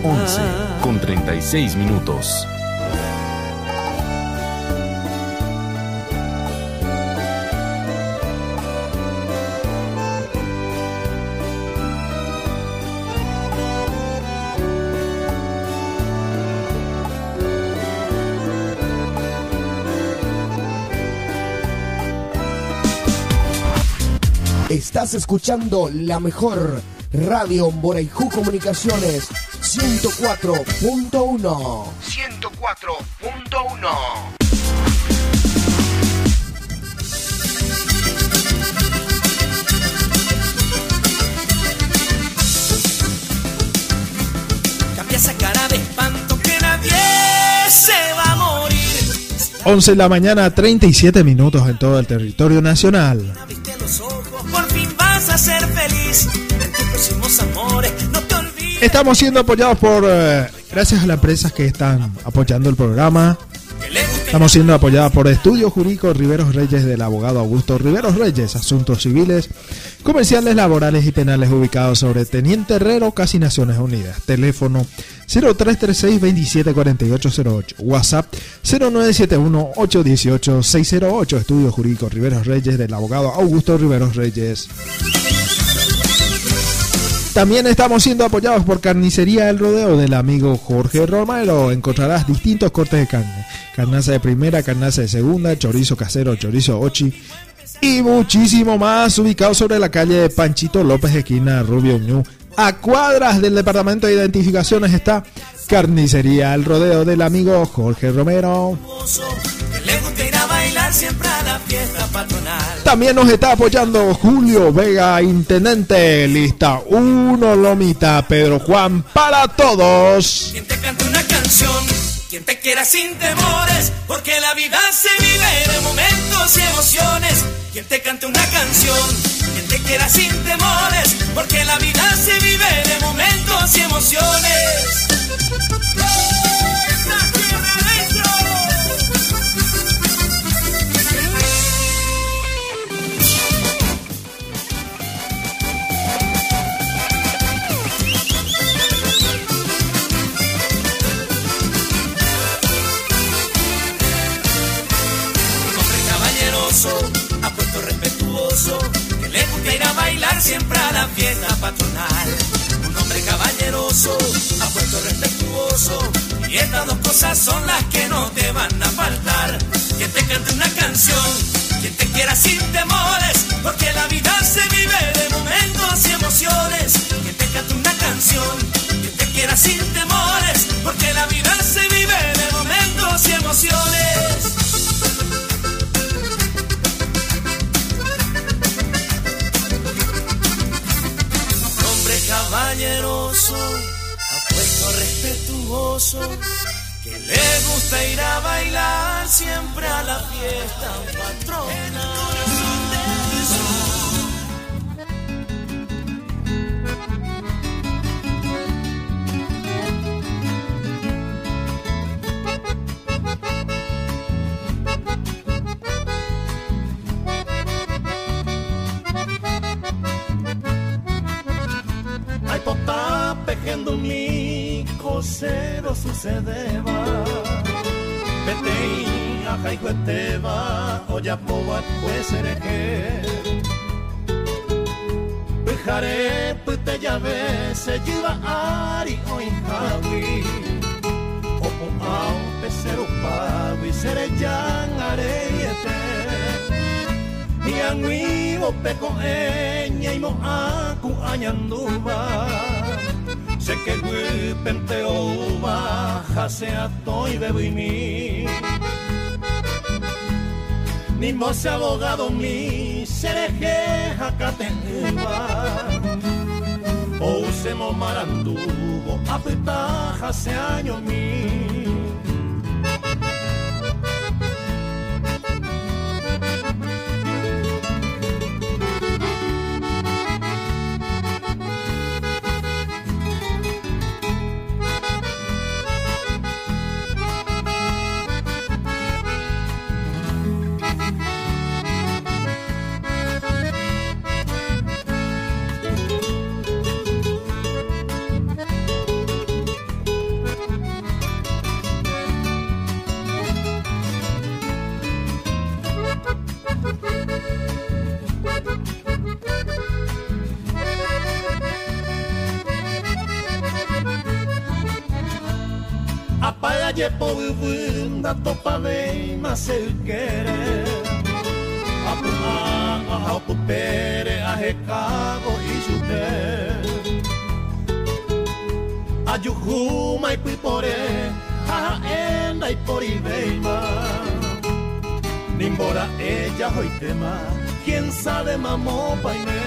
11 con 36 minutos. Estás escuchando la mejor radio Moraiju Comunicaciones 104.1. 104.1. Cambia esa cara de espanto que nadie se va a morir. 11 de la mañana, 37 minutos en todo el territorio nacional. Abriste los ojos, por fin vas a ser feliz. Estamos siendo apoyados por, eh, gracias a las empresas que están apoyando el programa. Estamos siendo apoyados por Estudio Jurídico Riveros Reyes del abogado Augusto Riveros Reyes, asuntos civiles, comerciales, laborales y penales ubicados sobre Teniente Herrero, casi Naciones Unidas. Teléfono 0336-274808, WhatsApp 0971-818-608, Estudio Jurídico Riveros Reyes del abogado Augusto Riveros Reyes. También estamos siendo apoyados por Carnicería El Rodeo del amigo Jorge Romero. Encontrarás distintos cortes de carne. Carnaza de primera, carnaza de segunda, chorizo casero, chorizo ochi y muchísimo más ubicado sobre la calle de Panchito López, esquina Rubio Ñu. A cuadras del departamento de identificaciones está Carnicería El Rodeo del amigo Jorge Romero. Siempre a la fiesta patronal. También nos está apoyando Julio Vega, Intendente. Lista 1, Lomita, Pedro Juan, para todos. Quien te canta una canción Quien te quiera sin temores, porque la vida se vive de momentos y emociones. Quien te cante una canción, quien te quiera sin temores, porque la vida se vive de momentos y emociones. Que le gusta ir a bailar siempre a la fiesta patronal. Un hombre caballeroso, apuesto respetuoso, y estas dos cosas son las que no te van a faltar. Que te cante una canción, quien te quiera sin temores, porque la vida se vive de momentos y emociones. Que te cante una canción, quien te quiera sin temores, porque la vida se vive de momentos y emociones. Caballeroso, apuesto respetuoso, que le gusta ir a bailar siempre a la fiesta patronal. Pegando mi cosero sucedeva Petei a jaihueteva Oya poa puesereje Pujare pute llave se lleva ari o injawi Opo au pesero pawi sere yang areyete Yang wibo peko enya imo aku anyanduba Se que guipente oba jase atoi bebimi Ni mose abogado mi sereje jacatenba O usemo marandubo apita jase año mi Apaga ye po bunda topa de mas el querer Apu a a pu pere a recabo e juté A juhuma e pipore a enda e por ibeima. Nimbora ella hoy tema quién sabe mamó paine.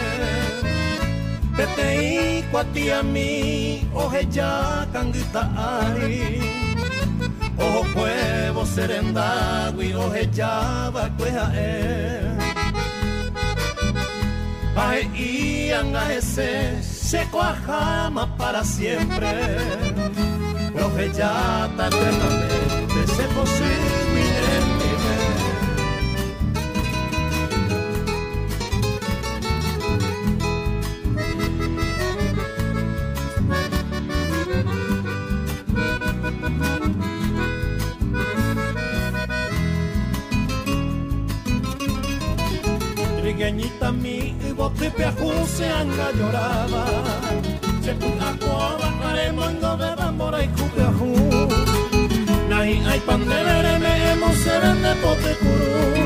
Petei kwati a mi oje ya kangita ari Ojo huevo serendagui oje ya bacueja e Aje ian ese seco a jama para siempre. Oje ya eternamente se posible Trigueñita mi bote peaju se anga lloraba. Se puta cuava haremo en gobe bambora y cupeaju Nahi ay pandelere me hemos se vende pote curu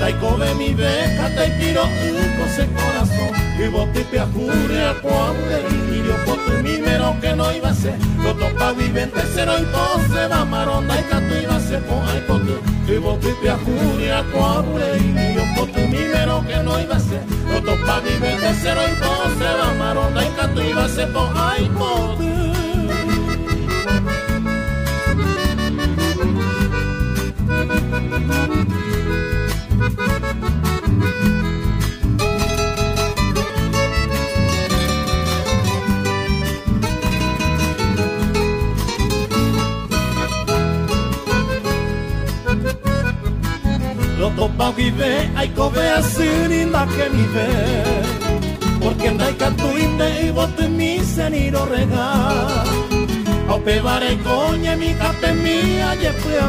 Taikobe mi beca te piro uco se corazón. Y bote peajure a cuande y yo potu mi mero que no iba a ser. Lo topa vivente cero y pose va maronda y canto iba a ser po ay potu Y bote peajure a cuande y yo potu primero que no iba a ser. Roto pa' vivir de cero y po' se va marona y canto iba a ser po' ay po' Thank que hacer inda que mi ver porque andai cantuinde y bote mi seniro rega au pevare coñe mi cape mia ye fue a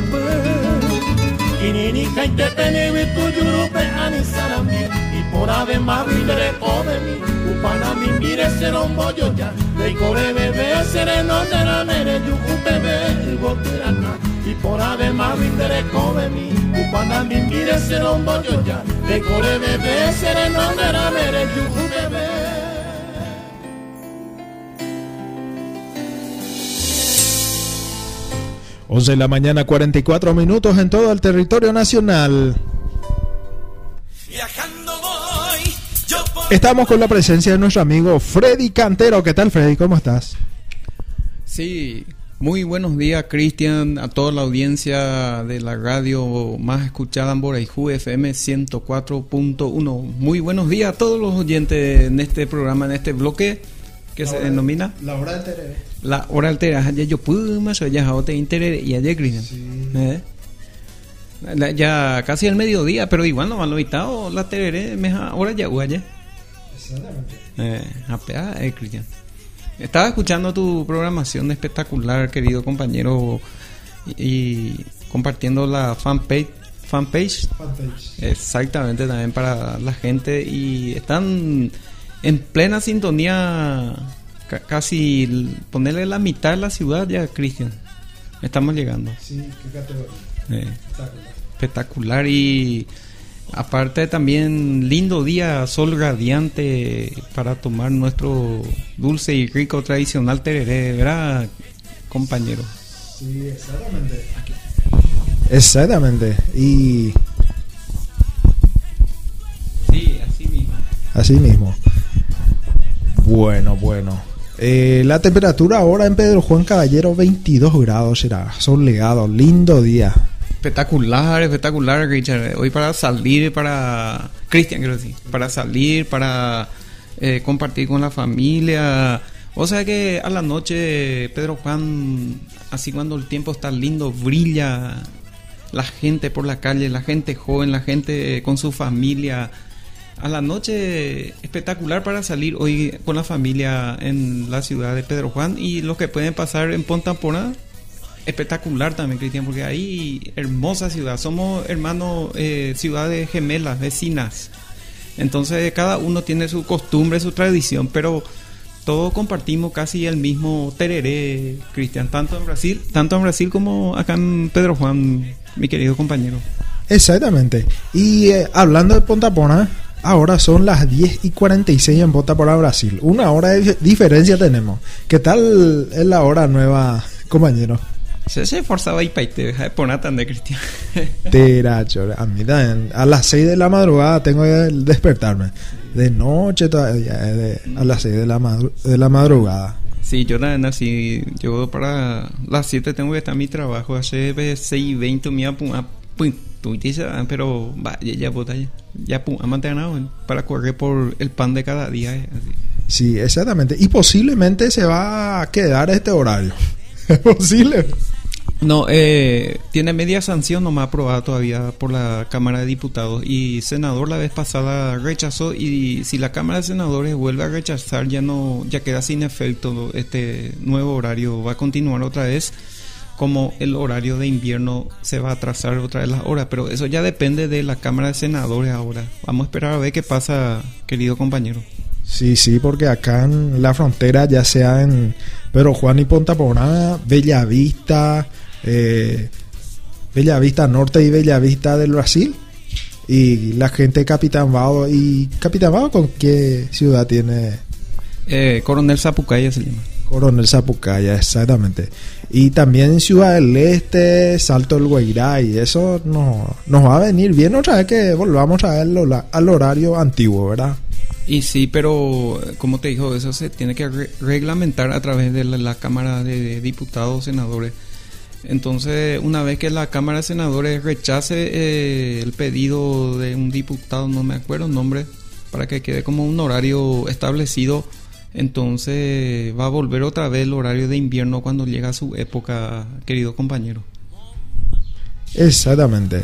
Kinini kainte tene we tu yurupe ani sarami. Y por ave más vindere ode mi upana mi mire serombo yo ya. De core bebe sereno nera mere yuku bebe botirana y por ave más vindere ode mi upana mi mire serombo yo ya de core bebe sereno nera mere yuku bebe 11 de la mañana, 44 minutos en todo el territorio nacional. Estamos con la presencia de nuestro amigo Freddy Cantero. ¿Qué tal, Freddy? ¿Cómo estás? Sí, muy buenos días, Cristian, a toda la audiencia de la radio más escuchada en Boraijú FM 104.1. Muy buenos días a todos los oyentes en este programa, en este bloque que se denomina La hora del. La hora del tereré. Ya yo pude más allá a y ayer, Cristian. ¿Eh? La- Ya casi el mediodía, pero igual no me han invitado la tereré, me ja- ahora ya. Exactamente. Eh, apea, eh, Cristian. Estaba escuchando tu programación espectacular, querido compañero, y, compartiendo la fanpage. Fanpage. Exactamente, también para la gente. Y están en plena sintonía, ca- casi ponerle la mitad de la ciudad ya, Cristian. Estamos llegando. Sí, qué categoría. Eh, espectacular y aparte también lindo día, sol radiante para tomar nuestro dulce y rico tradicional tereré, ¿verdad, compañero? Sí, exactamente. Exactamente. Y Sí, así mismo. así mismo. Bueno, bueno. Eh, la temperatura ahora en Pedro Juan Caballero 22 grados será. Soleado, lindo día. Espectacular, espectacular, Richard. Hoy para salir, para... Cristian, quiero decir. Para salir, para eh, compartir con la familia. O sea que a la noche, Pedro Juan, así cuando el tiempo está lindo, brilla la gente por la calle, la gente joven, la gente con su familia. A la noche espectacular para salir hoy con la familia en la ciudad de Pedro Juan y los que pueden pasar en Pontampona espectacular también, Cristian, porque ahí hermosa ciudad. Somos hermanos, eh, ciudades gemelas, vecinas. Entonces cada uno tiene su costumbre, su tradición, pero todos compartimos casi el mismo tereré, Cristian, tanto en Brasil, tanto en Brasil como acá en Pedro Juan, mi querido compañero. Exactamente. Y eh, hablando de Pontapona, ahora son las 10 y 46 en Pontapona, Brasil. Una hora de dif- diferencia tenemos. ¿Qué tal es la hora nueva, compañero? Se, se forzaba y paite, deja de poner tan de Cristian. Tiracho, a mí también. A las 6 de la madrugada tengo que despertarme. De noche todavía, de- a las 6 de la, madru- de la madrugada. Sí, yo también así, yo para las 7 tengo que estar en mi trabajo, hace 6 y 20 me pero vaya, ya ya, ya pum, a mantener para correr por el pan de cada día. eh, así. Sí, exactamente. Y posiblemente se va a quedar este horario. Es posible. No, eh, tiene media sanción nomás aprobada todavía por la Cámara de Diputados y senador la vez pasada rechazó y si la Cámara de Senadores vuelve a rechazar ya no ya queda sin efecto este nuevo horario va a continuar otra vez como el horario de invierno se va a atrasar otra vez las horas pero eso ya depende de la Cámara de Senadores ahora. Vamos a esperar a ver qué pasa querido compañero. Sí, sí, porque acá en la frontera, ya sea en Pedro Juan y Pontapona, Bellavista, eh, Bellavista Norte y Bellavista del Brasil, y la gente de Capitán Bado. ¿Y Capitán Bado con qué ciudad tiene? eh, Coronel Zapucaya se llama Coronel Zapucaya, exactamente. Y también Ciudad del Este, Salto del Guairá, y eso no, nos va a venir bien otra vez que volvamos a ver al, horario antiguo, ¿verdad? Y sí, pero como te dijo, eso se tiene que re- reglamentar a través de la, la Cámara de Diputados, senadores. Entonces, una vez que la Cámara de Senadores rechace eh, el pedido de un diputado, no me acuerdo el nombre, para que quede como un horario establecido, entonces va a volver otra vez el horario de invierno cuando llega su época, querido compañero. Exactamente.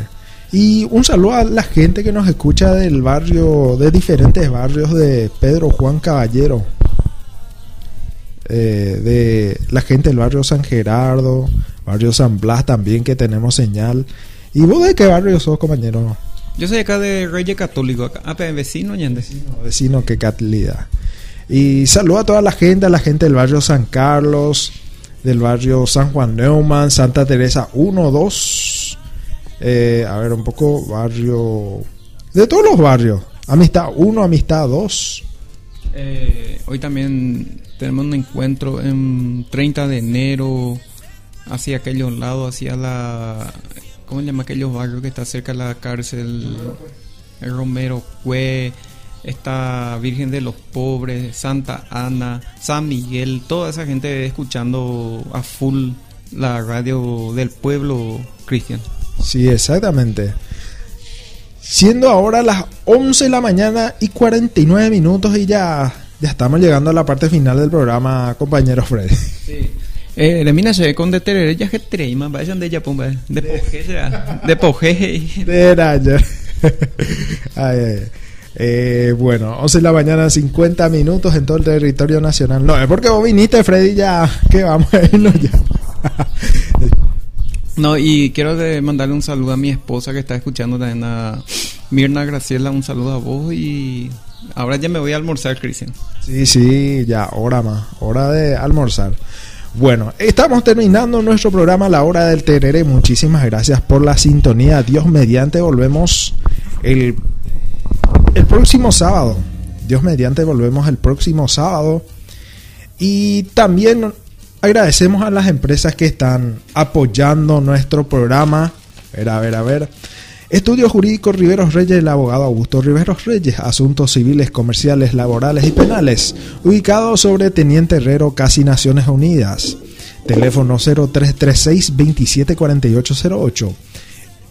Y un saludo a la gente que nos escucha del barrio, de diferentes barrios de Pedro Juan Caballero. Eh, de la gente del barrio San Gerardo, barrio San Blas también que tenemos señal. ¿Y vos de qué barrio sos, compañero? Yo soy acá de Reyes Católico, acá, ah, vecino, ñende. Vecino, qué calidad. Y saludo a toda la gente, a la gente del barrio San Carlos, del barrio San Juan Neumann, Santa Teresa 1, 2. eh, a ver, un poco barrio... De todos los barrios. Amistad 1, Amistad 2. Eh, hoy también tenemos un encuentro en 30 de enero hacia aquellos lados, hacia la... ¿Cómo se llama aquellos barrios que está cerca de la cárcel? El Romero Cue, está Virgen de los Pobres, Santa Ana, San Miguel, toda esa gente escuchando a full la radio del pueblo cristian. Sí, exactamente. Siendo ahora las 11 de la mañana y 49 minutos y ya, ya estamos llegando a la parte final del programa, compañero Freddy. Sí. Eh, de mina se ve con de terere ya que treima, vayan de yapumba, de poje será, de poje. De raya. Ay, ay. Eh, bueno, 11 de la mañana, 50 minutos en todo el territorio nacional. No, es porque vos viniste, Freddy, ya que vamos a irnos ya. No, y quiero de mandarle un saludo a mi esposa que está escuchando también a Mirna Graciela, un saludo a vos y ahora ya me voy a almorzar, Cristian. Sí, sí, ya, hora más, hora de almorzar. Bueno, estamos terminando nuestro programa La Hora del Terere. Muchísimas gracias por la sintonía. Dios mediante, volvemos el, el próximo sábado. Dios mediante, volvemos el próximo sábado. Y también agradecemos a las empresas que están apoyando nuestro programa. A ver, a ver, a ver. Estudio Jurídico Riveros Reyes, el abogado Augusto Riveros Reyes, asuntos civiles, comerciales, laborales y penales, ubicado sobre Teniente Herrero, casi Naciones Unidas. Teléfono 0336 274808.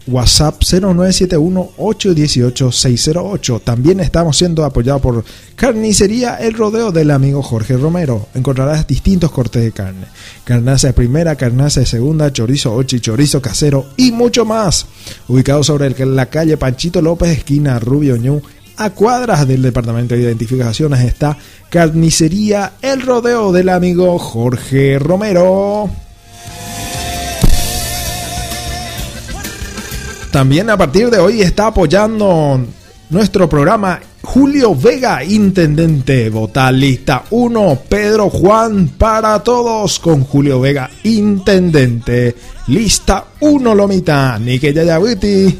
WhatsApp 0971-818-608. También estamos siendo apoyados por Carnicería El Rodeo del amigo Jorge Romero. Encontrarás distintos cortes de carne. Carnaza de primera, carnaza de segunda, chorizo ochi, chorizo casero y mucho más. Ubicado sobre la calle Panchito López, esquina Rubio Ñu. A cuadras del Departamento de Identificaciones está Carnicería El Rodeo del amigo Jorge Romero. También a partir de hoy está apoyando nuestro programa Julio Vega, Intendente. Vota lista 1, Pedro Juan para todos con Julio Vega, Intendente. Lista 1, Lomita, Nike Yayabuti.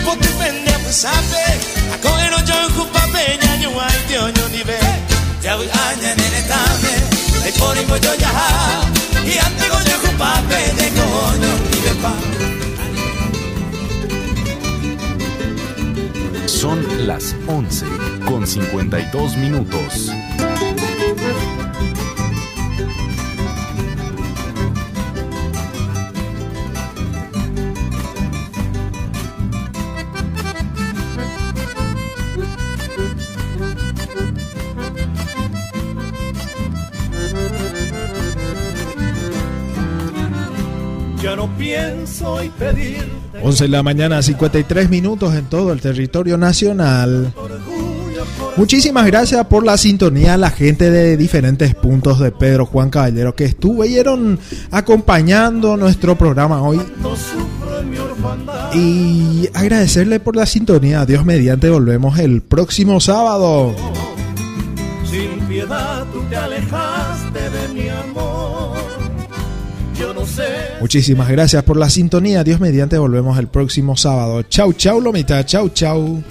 Tai pote pende a sabe Y ante Son las 11 con 52 minutos. Ya no pienso y pedirte 11 de la mañana, 53 minutos en todo el territorio nacional. Muchísimas gracias por la sintonía a la gente de diferentes puntos de Pedro Juan Caballero que estuvieron acompañando nuestro programa hoy. Y agradecerle por la sintonía. Dios mediante volvemos el próximo sábado. Sin piedad tú te alejaste de mi amor. Muchísimas gracias por la sintonía. Dios mediante, volvemos el próximo sábado. Chau, chau, Lomita. Chau, chau.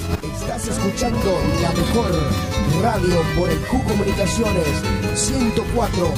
Estás escuchando la mejor radio por el Q Comunicaciones 104.